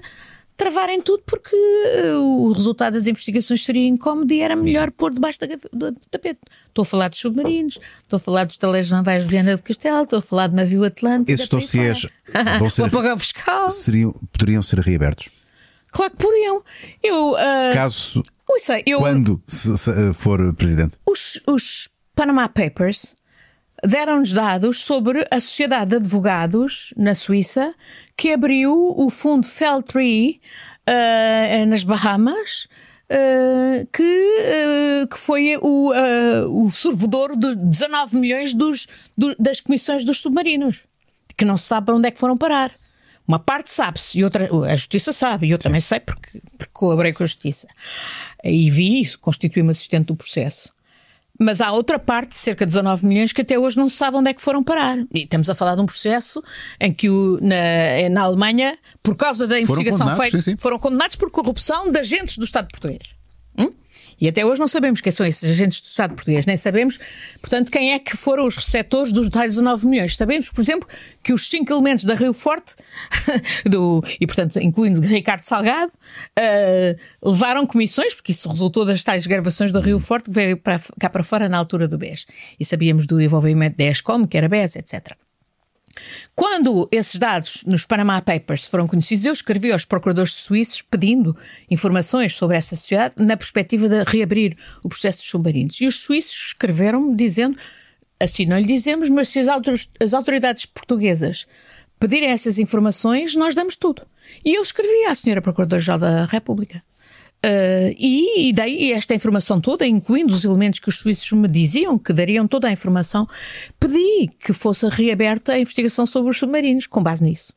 travarem tudo porque uh, o resultado das investigações seria incómodo e era melhor pôr debaixo da, do, do tapete. Estou a falar dos submarinos, estou a falar dos taleiros navais de Viana do Castelo, estou a falar de navio Atlântico. Esses dossiês vão ser, fiscal. Seriam, poderiam ser reabertos? Claro que podiam. Eu, uh, Caso. Ouça, eu, quando se, se, for presidente? Os, os Panama Papers deram-nos dados sobre a Sociedade de Advogados na Suíça que abriu o fundo Feltree uh, nas Bahamas. Uh, que, uh, que foi o, o servidor de 19 milhões dos, do, das comissões dos submarinos, que não se sabe onde é que foram parar. Uma parte sabe-se, e outra, a Justiça sabe, e eu também sei porque, porque colaborei com a Justiça. E vi isso, constituí-me assistente do processo. Mas há outra parte, cerca de 19 milhões, que até hoje não se sabe onde é que foram parar. E estamos a falar de um processo em que o, na, na Alemanha, por causa da investigação feita, foram condenados por corrupção de agentes do Estado português. Hum? E até hoje não sabemos quem são esses agentes do Estado português, nem sabemos, portanto, quem é que foram os receptores dos tais 19 milhões. Sabemos, por exemplo, que os cinco elementos da Rio Forte, do, e portanto, incluindo Ricardo Salgado, uh, levaram comissões, porque isso resultou das tais gravações da Rio Forte que veio para, cá para fora na altura do BES. E sabíamos do envolvimento da ESCOM, que era BES, etc. Quando esses dados nos Panama Papers foram conhecidos, eu escrevi aos procuradores suíços pedindo informações sobre essa sociedade na perspectiva de reabrir o processo dos submarinos. E os suíços escreveram-me dizendo, assim não lhe dizemos, mas se as autoridades portuguesas pedirem essas informações, nós damos tudo. E eu escrevi à senhora Procuradora-Geral da República. Uh, e, e dei esta informação toda, incluindo os elementos que os suíços me diziam que dariam toda a informação, pedi que fosse reaberta a investigação sobre os submarinos, com base nisso.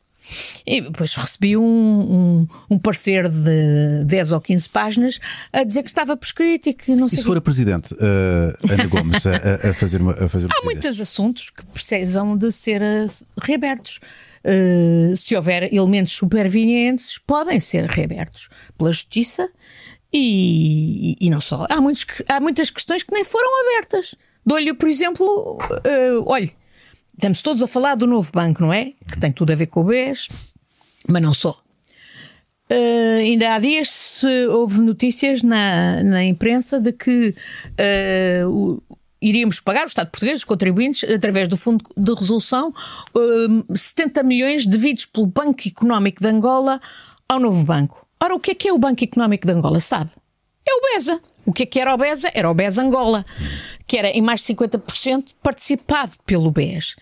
E depois recebi um, um, um, parecer de 10 ou 15 páginas a dizer que estava prescrito e que não sei. E se for a Presidente, uh, Ana Gomes, a, a, fazer uma. A fazer uma Há muitos assuntos que precisam de ser uh, reabertos. Uh, se houver elementos supervenientes, podem ser reabertos pela Justiça e, e, e não só. Há, muitos, há muitas questões que nem foram abertas. Dou-lhe, por exemplo, uh, olhe, estamos todos a falar do novo banco, não é? Que tem tudo a ver com o BES, mas não só. Uh, ainda há dias houve notícias na, na imprensa de que uh, o, iríamos pagar, o Estado português, os contribuintes, através do Fundo de Resolução, uh, 70 milhões devidos pelo Banco Económico de Angola ao novo banco. Ora, o que é que é o Banco Económico de Angola? Sabe? É o BESA. O que é que era o BESA? Era o BES Angola, que era em mais de 50% participado pelo BES.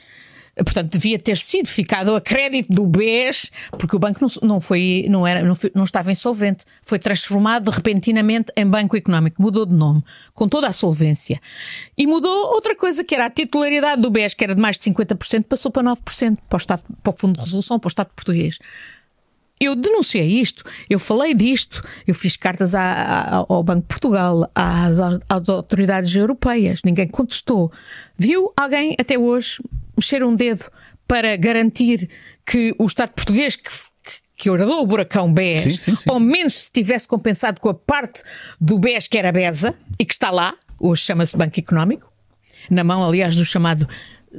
Portanto, devia ter sido ficado a crédito do BES, porque o banco não, não, foi, não, era, não, foi, não estava insolvente. Foi transformado repentinamente em Banco Económico. Mudou de nome, com toda a solvência. E mudou outra coisa, que era a titularidade do BES, que era de mais de 50%, passou para 9% para o, Estado, para o Fundo de Resolução, para o Estado português eu denunciei isto, eu falei disto, eu fiz cartas à, à, ao Banco de Portugal, às, às, autoridades europeias, ninguém contestou. Viu alguém até hoje mexer um dedo para garantir que o Estado português, que, que herdou o buracão BES, sim, sim, sim. ao menos se tivesse compensado com a parte do BES que era BESA e que está lá, hoje chama-se Banco Económico, na mão, aliás, do chamado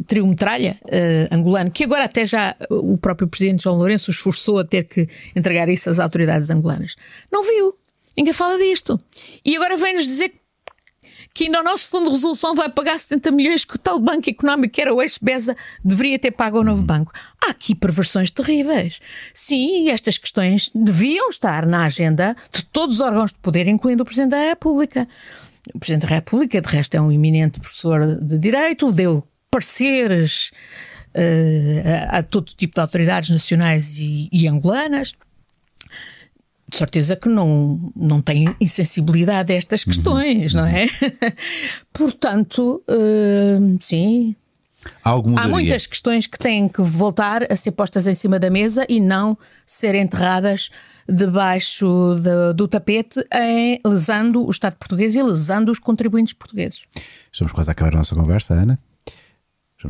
trio metralha uh, angolano, que agora até já o próprio presidente João Lourenço esforçou a ter que entregar isso às autoridades angolanas. Não viu. Ninguém fala disto. E agora vem-nos dizer que ainda o nosso Fundo de Resolução vai pagar 70 milhões que o tal banco económico, que era o ex-BESA, deveria ter pago ao novo banco. Há aqui perversões terríveis. Sim, estas questões deviam estar na agenda de todos os órgãos de poder, incluindo o Presidente da República. O Presidente da República, de resto, é um eminente professor de Direito, deu pareceres uh, a, a, todo tipo de autoridades nacionais e, e, angolanas. De certeza que não, não tem insensibilidade a estas uhum. questões, uhum. não é? Portanto, uh, sim, Há muitas questões que têm que voltar a ser postas em cima da mesa e não ser enterradas debaixo de, do tapete, em, lesando o Estado português e lesando os contribuintes portugueses. Estamos quase a acabar a nossa conversa, Ana.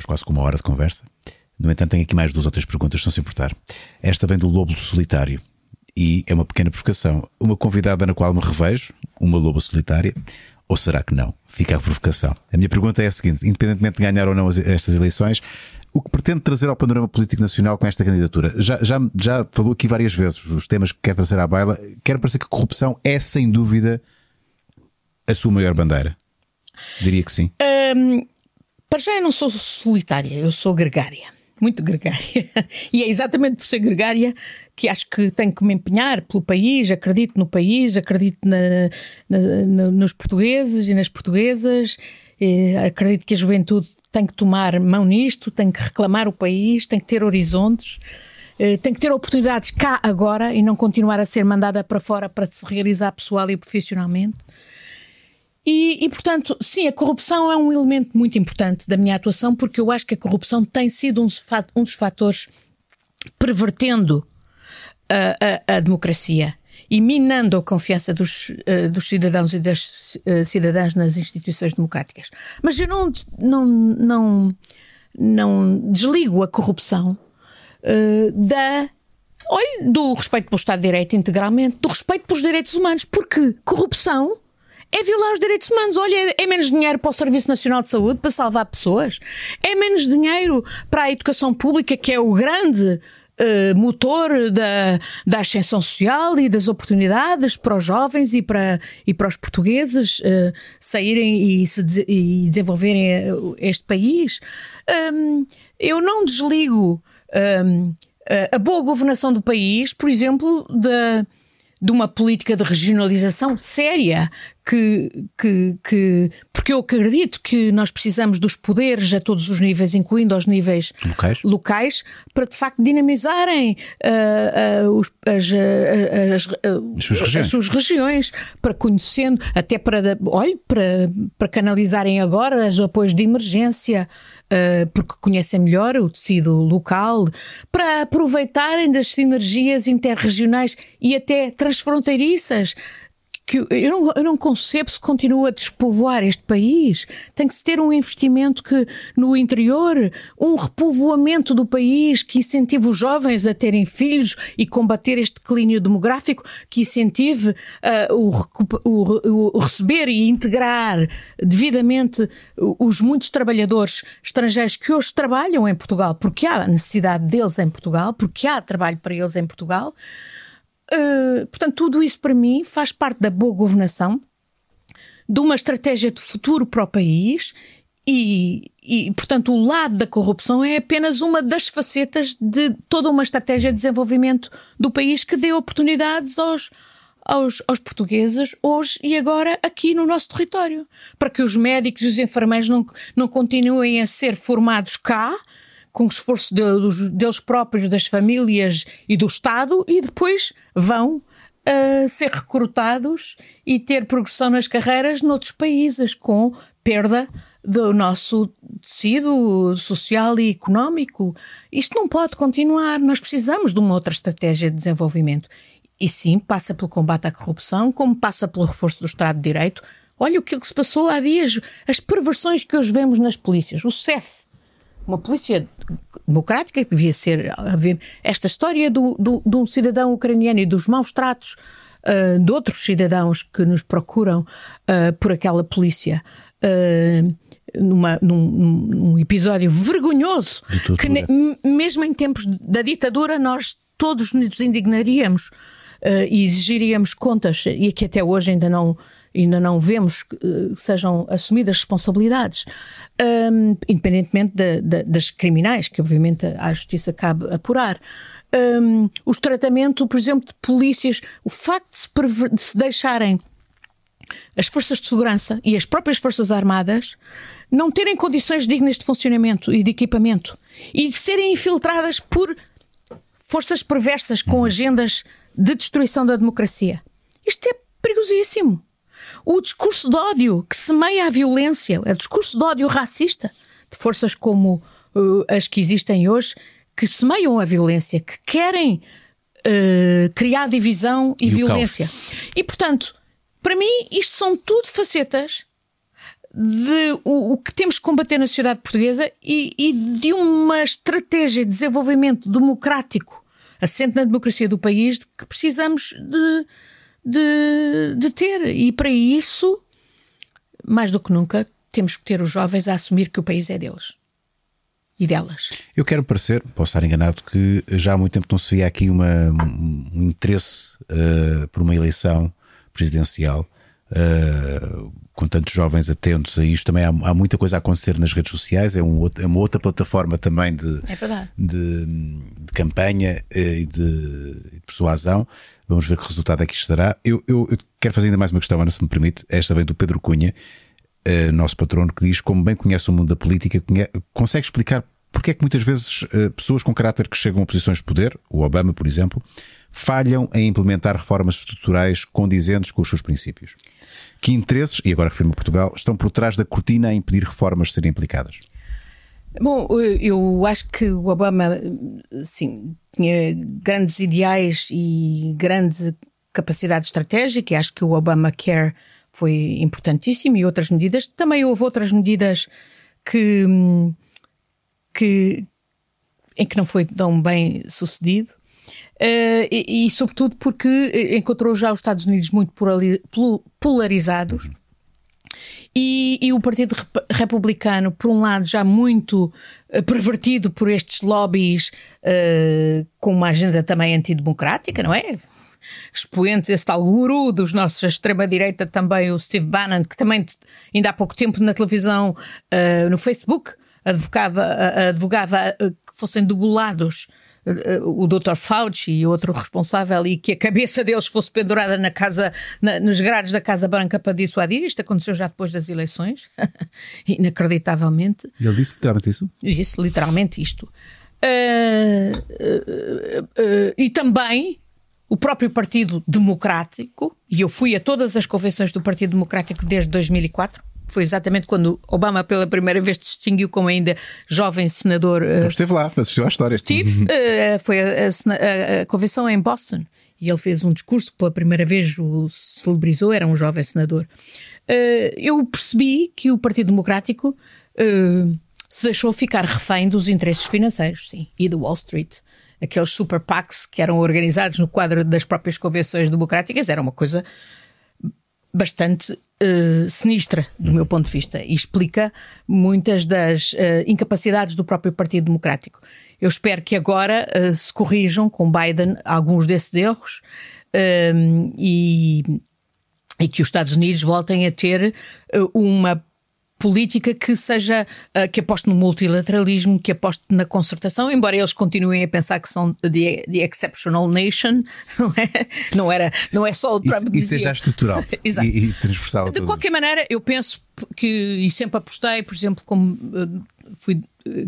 Quase com uma hora de conversa. No entanto, tenho aqui mais duas ou três perguntas, se não se importar. Esta vem do Lobo Solitário e é uma pequena provocação. Uma convidada na qual me revejo, uma loba solitária, ou será que não? Fica a provocação. A minha pergunta é a seguinte: independentemente de ganhar ou não estas eleições, o que pretende trazer ao panorama político nacional com esta candidatura? Já, já, já falou aqui várias vezes os temas que quer trazer à baila. Quer parecer que a corrupção é, sem dúvida, a sua maior bandeira? Diria que sim. Um, para já eu não sou solitária, eu sou gregária. Muito gregária. E é exatamente por ser gregária que acho que tenho que me empenhar pelo país, acredito no país, acredito na, na, na, nos portugueses e nas portuguesas, acredito que a juventude tem que tomar mão nisto, tem que reclamar o país, tem que ter horizontes, tem que ter oportunidades cá agora e não continuar a ser mandada para fora para se realizar pessoal e profissionalmente. E, e, portanto, sim, a corrupção é um elemento muito importante da minha atuação, porque eu acho que a corrupção tem sido um, um dos fatores pervertendo a, a, a, democracia e minando a confiança dos, uh, dos cidadãos e das uh, cidadãs nas instituições democráticas. Mas eu não, não, não, não desligo a corrupção uh, da olha, do respeito pelo Estado de Direito integralmente, do respeito pelos direitos humanos, porque corrupção é violar os direitos humanos. Olha, é menos dinheiro para o Serviço Nacional de Saúde para salvar pessoas, é menos dinheiro para a educação pública, que é o grande Uh, motor da, da ascensão social e das oportunidades para os jovens e para, e para os portugueses uh, saírem e, se, e desenvolverem eh, este país. Um, eu não desligo um, a boa governação do país, por exemplo, da de uma política de regionalização séria que, que, que, porque eu acredito que nós precisamos dos poderes a todos os níveis, incluindo aos níveis locais, locais para de facto dinamizarem uh, uh, os, as, uh, as, as, suas regiões. as, suas regiões, para conhecendo, até para, olha, para, para canalizarem agora os apoios de emergência, porque conhecem melhor o tecido local, para aproveitarem das sinergias interregionais e até transfronteiriças que eu não, eu não concebo se continua a despovoar este país. Tem que se ter um investimento que no interior, um repovoamento do país que incentive os jovens a terem filhos e combater este declínio demográfico, que incentive uh, o, o, o, receber e integrar devidamente os muitos trabalhadores estrangeiros que hoje trabalham em Portugal, porque há necessidade deles em Portugal, porque há trabalho para eles em Portugal. Uh, portanto, tudo isso para mim faz parte da boa governação, de uma estratégia de futuro para o país e, e, portanto, o lado da corrupção é apenas uma das facetas de toda uma estratégia de desenvolvimento do país que dê oportunidades aos, aos, aos, portugueses hoje e agora aqui no nosso território. Para que os médicos e os enfermeiros não, não continuem a ser formados cá, com o esforço de, deles próprios, das famílias e do Estado, e depois vão uh, ser recrutados e ter progressão nas carreiras noutros países, com perda do nosso tecido social e económico. Isto não pode continuar. Nós precisamos de uma outra estratégia de desenvolvimento. E sim, passa pelo combate à corrupção, como passa pelo reforço do Estado de Direito. Olha o que se passou há dias, as perversões que hoje vemos nas polícias. O CEF, uma polícia democrática que devia ser. Esta história do, do, de um cidadão ucraniano e dos maus tratos uh, de outros cidadãos que nos procuram uh, por aquela polícia. Uh, numa, num, num, episódio vergonhoso que mesmo em tempos da ditadura nós todos nos indignaríamos e exigiríamos contas e que até hoje ainda não ainda não vemos que sejam assumidas responsabilidades, um, independentemente de, de, das criminais, que obviamente a justiça cabe apurar. Um, os tratamentos, por exemplo, de polícias, o facto de se, de se deixarem as forças de segurança e as próprias forças armadas não terem condições dignas de funcionamento e de equipamento e de serem infiltradas por forças perversas com agendas de destruição da democracia. Isto é perigosíssimo. O discurso de ódio que semeia a violência, o discurso de ódio racista de forças como uh, as que existem hoje, que semeiam a violência, que querem uh, criar divisão e, e violência. E, portanto, para mim, isto são tudo facetas de o, o, que temos que combater na sociedade portuguesa e, e, de uma estratégia de desenvolvimento democrático assente na democracia do país que precisamos de, de, de ter. E para isso, mais do que nunca, temos que ter os jovens a assumir que o país é deles. e delas. Eu quero parecer, posso estar enganado, que já há muito tempo não se via aqui uma, um interesse uh, por uma eleição presidencial. Uh, com tantos jovens atentos a isto, também há, há, muita coisa a acontecer nas redes sociais, é, um, é uma outra plataforma também de, é de, de, campanha uh, e de, de, persuasão. Vamos ver que resultado é que isto dará. Eu, eu, eu, quero fazer ainda mais uma questão, Ana, se me permite. Esta vem do Pedro Cunha, uh, nosso patrono, que diz: como bem conhece o mundo da política, conhece, consegue explicar porque é que muitas vezes pessoas com caráter que chegam a posições de poder, o Obama, por exemplo, falham em implementar reformas estruturais condizentes com os seus princípios. Que interesses, e agora refiro-me a Portugal, estão por trás da cortina a impedir reformas de serem aplicadas? Bom, eu acho que o Obama, sim, tinha grandes ideais e grande capacidade estratégica, e acho que o Obama Care foi importantíssimo e outras medidas. Também houve outras medidas que, que em que não foi tão bem sucedido. Uh, e, e, sobretudo, porque eh, encontrou já os Estados Unidos muito polarizados. E, e, o Partido Republicano, por um lado, já muito uh, pervertido por estes lobbies uh, com uma agenda também antidemocrática, não é? Expoente esse tal guru dos nossos extrema-direita também, o Steve Bannon, que também ainda há pouco tempo na televisão, uh, no Facebook, advogava, advogava que fossem degolados o Dr. Fauci e outro responsável e que a cabeça deles fosse pendurada na casa, na, nos grades da Casa Branca para dissuadir. Isto aconteceu já depois das eleições, inacreditavelmente. Ele disse literalmente isso? Disse literalmente isto. Uh, uh, uh, e também o próprio Partido Democrático, e eu fui a todas as convenções do Partido Democrático desde 2004, foi exatamente quando Obama pela primeira vez distinguiu como ainda jovem senador. Uh, esteve lá, assistiu à história. Estive, uh, foi a, a, a, convenção em Boston e ele fez um discurso que pela primeira vez o celebrizou, era um jovem senador. Uh, eu percebi que o Partido Democrático se deixou ficar refém dos interesses financeiros, sim, e do Wall Street. Aqueles super PACs que eram organizados no quadro das próprias convenções democráticas era uma coisa bastante uh, sinistra, do meu ponto de vista, e explica muitas das uh, incapacidades do próprio Partido Democrático. Eu espero que agora uh, se corrijam com Biden alguns desses erros e, e que os Estados Unidos voltem a ter uma política que seja uh, que aposte no multilateralismo, que aposte na concertação, embora eles continuem a pensar que são the, the exceptional nation, não é? Não era, não é só o Trump e, seja estrutural e, e transversal. De qualquer maneira, eu penso que e sempre apostei, por exemplo, como uh, fui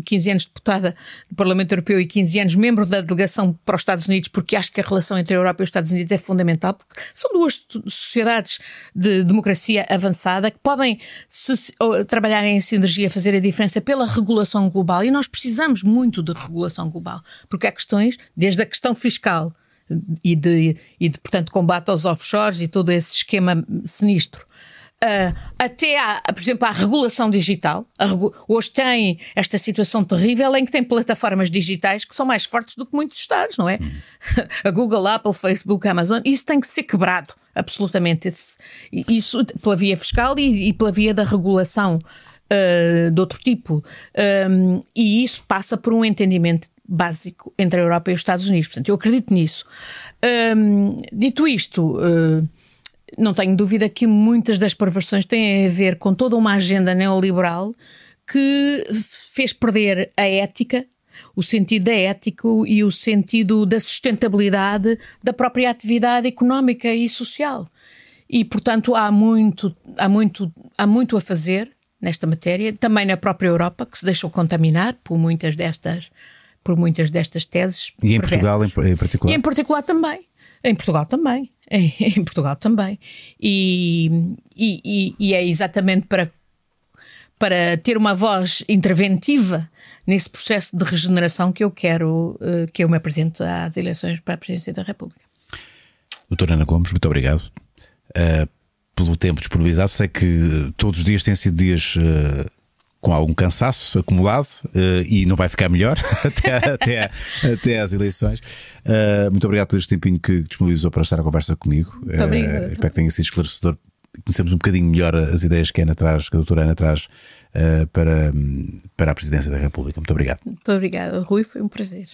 15 anos deputada do Parlamento Europeu e 15 anos membro da delegação para os Estados Unidos, porque acho que a relação entre a Europa e os Estados Unidos é fundamental, porque são duas sociedades de democracia avançada que podem se, trabalhar em sinergia, fazer a diferença pela regulação global. E nós precisamos muito de regulação global, porque há questões, desde a questão fiscal e de, e de portanto, combate aos offshores e todo esse esquema sinistro Uh, até à, por exemplo, à regulação digital. Regu hoje tem esta situação terrível em que tem plataformas digitais que são mais fortes do que muitos Estados, não é? Hum. a Google, Apple, Facebook, Amazon, isso tem que ser quebrado, absolutamente. Isso pela via fiscal e, e pela via da regulação uh, de outro tipo. Um, e isso passa por um entendimento básico entre a Europa e os Estados Unidos. Portanto, eu acredito nisso. Um, dito isto. Uh, não tenho dúvida que muitas das perversões têm a ver com toda uma agenda neoliberal que fez perder a ética, o sentido da ética e o sentido da sustentabilidade da própria atividade económica e social. E, portanto, há muito, há muito, há muito a fazer nesta matéria, também na própria Europa, que se deixou contaminar por muitas destas, por muitas destas teses. E em Portugal em particular? E em particular também. Em Portugal também. Em, Portugal também. E, e, e, é exatamente para, para ter uma voz interventiva nesse processo de regeneração que eu quero uh, que eu me apresente às eleições para a presidência da República. Doutora Ana Gomes, muito obrigado uh, pelo tempo disponibilizado. Sei que todos os dias têm sido dias uh, com algum cansaço acumulado uh, e não vai ficar melhor até, até, até às eleições. Uh, muito obrigado por este tempinho que disponibilizou para estar a conversa comigo. Muito. Uh, espero que tenha sido esclarecedor. Conhecemos um bocadinho melhor as ideias que a Ana traz, que a doutora Ana traz para, para a presidência da República. Muito obrigado. Muito obrigada, Rui, foi um prazer.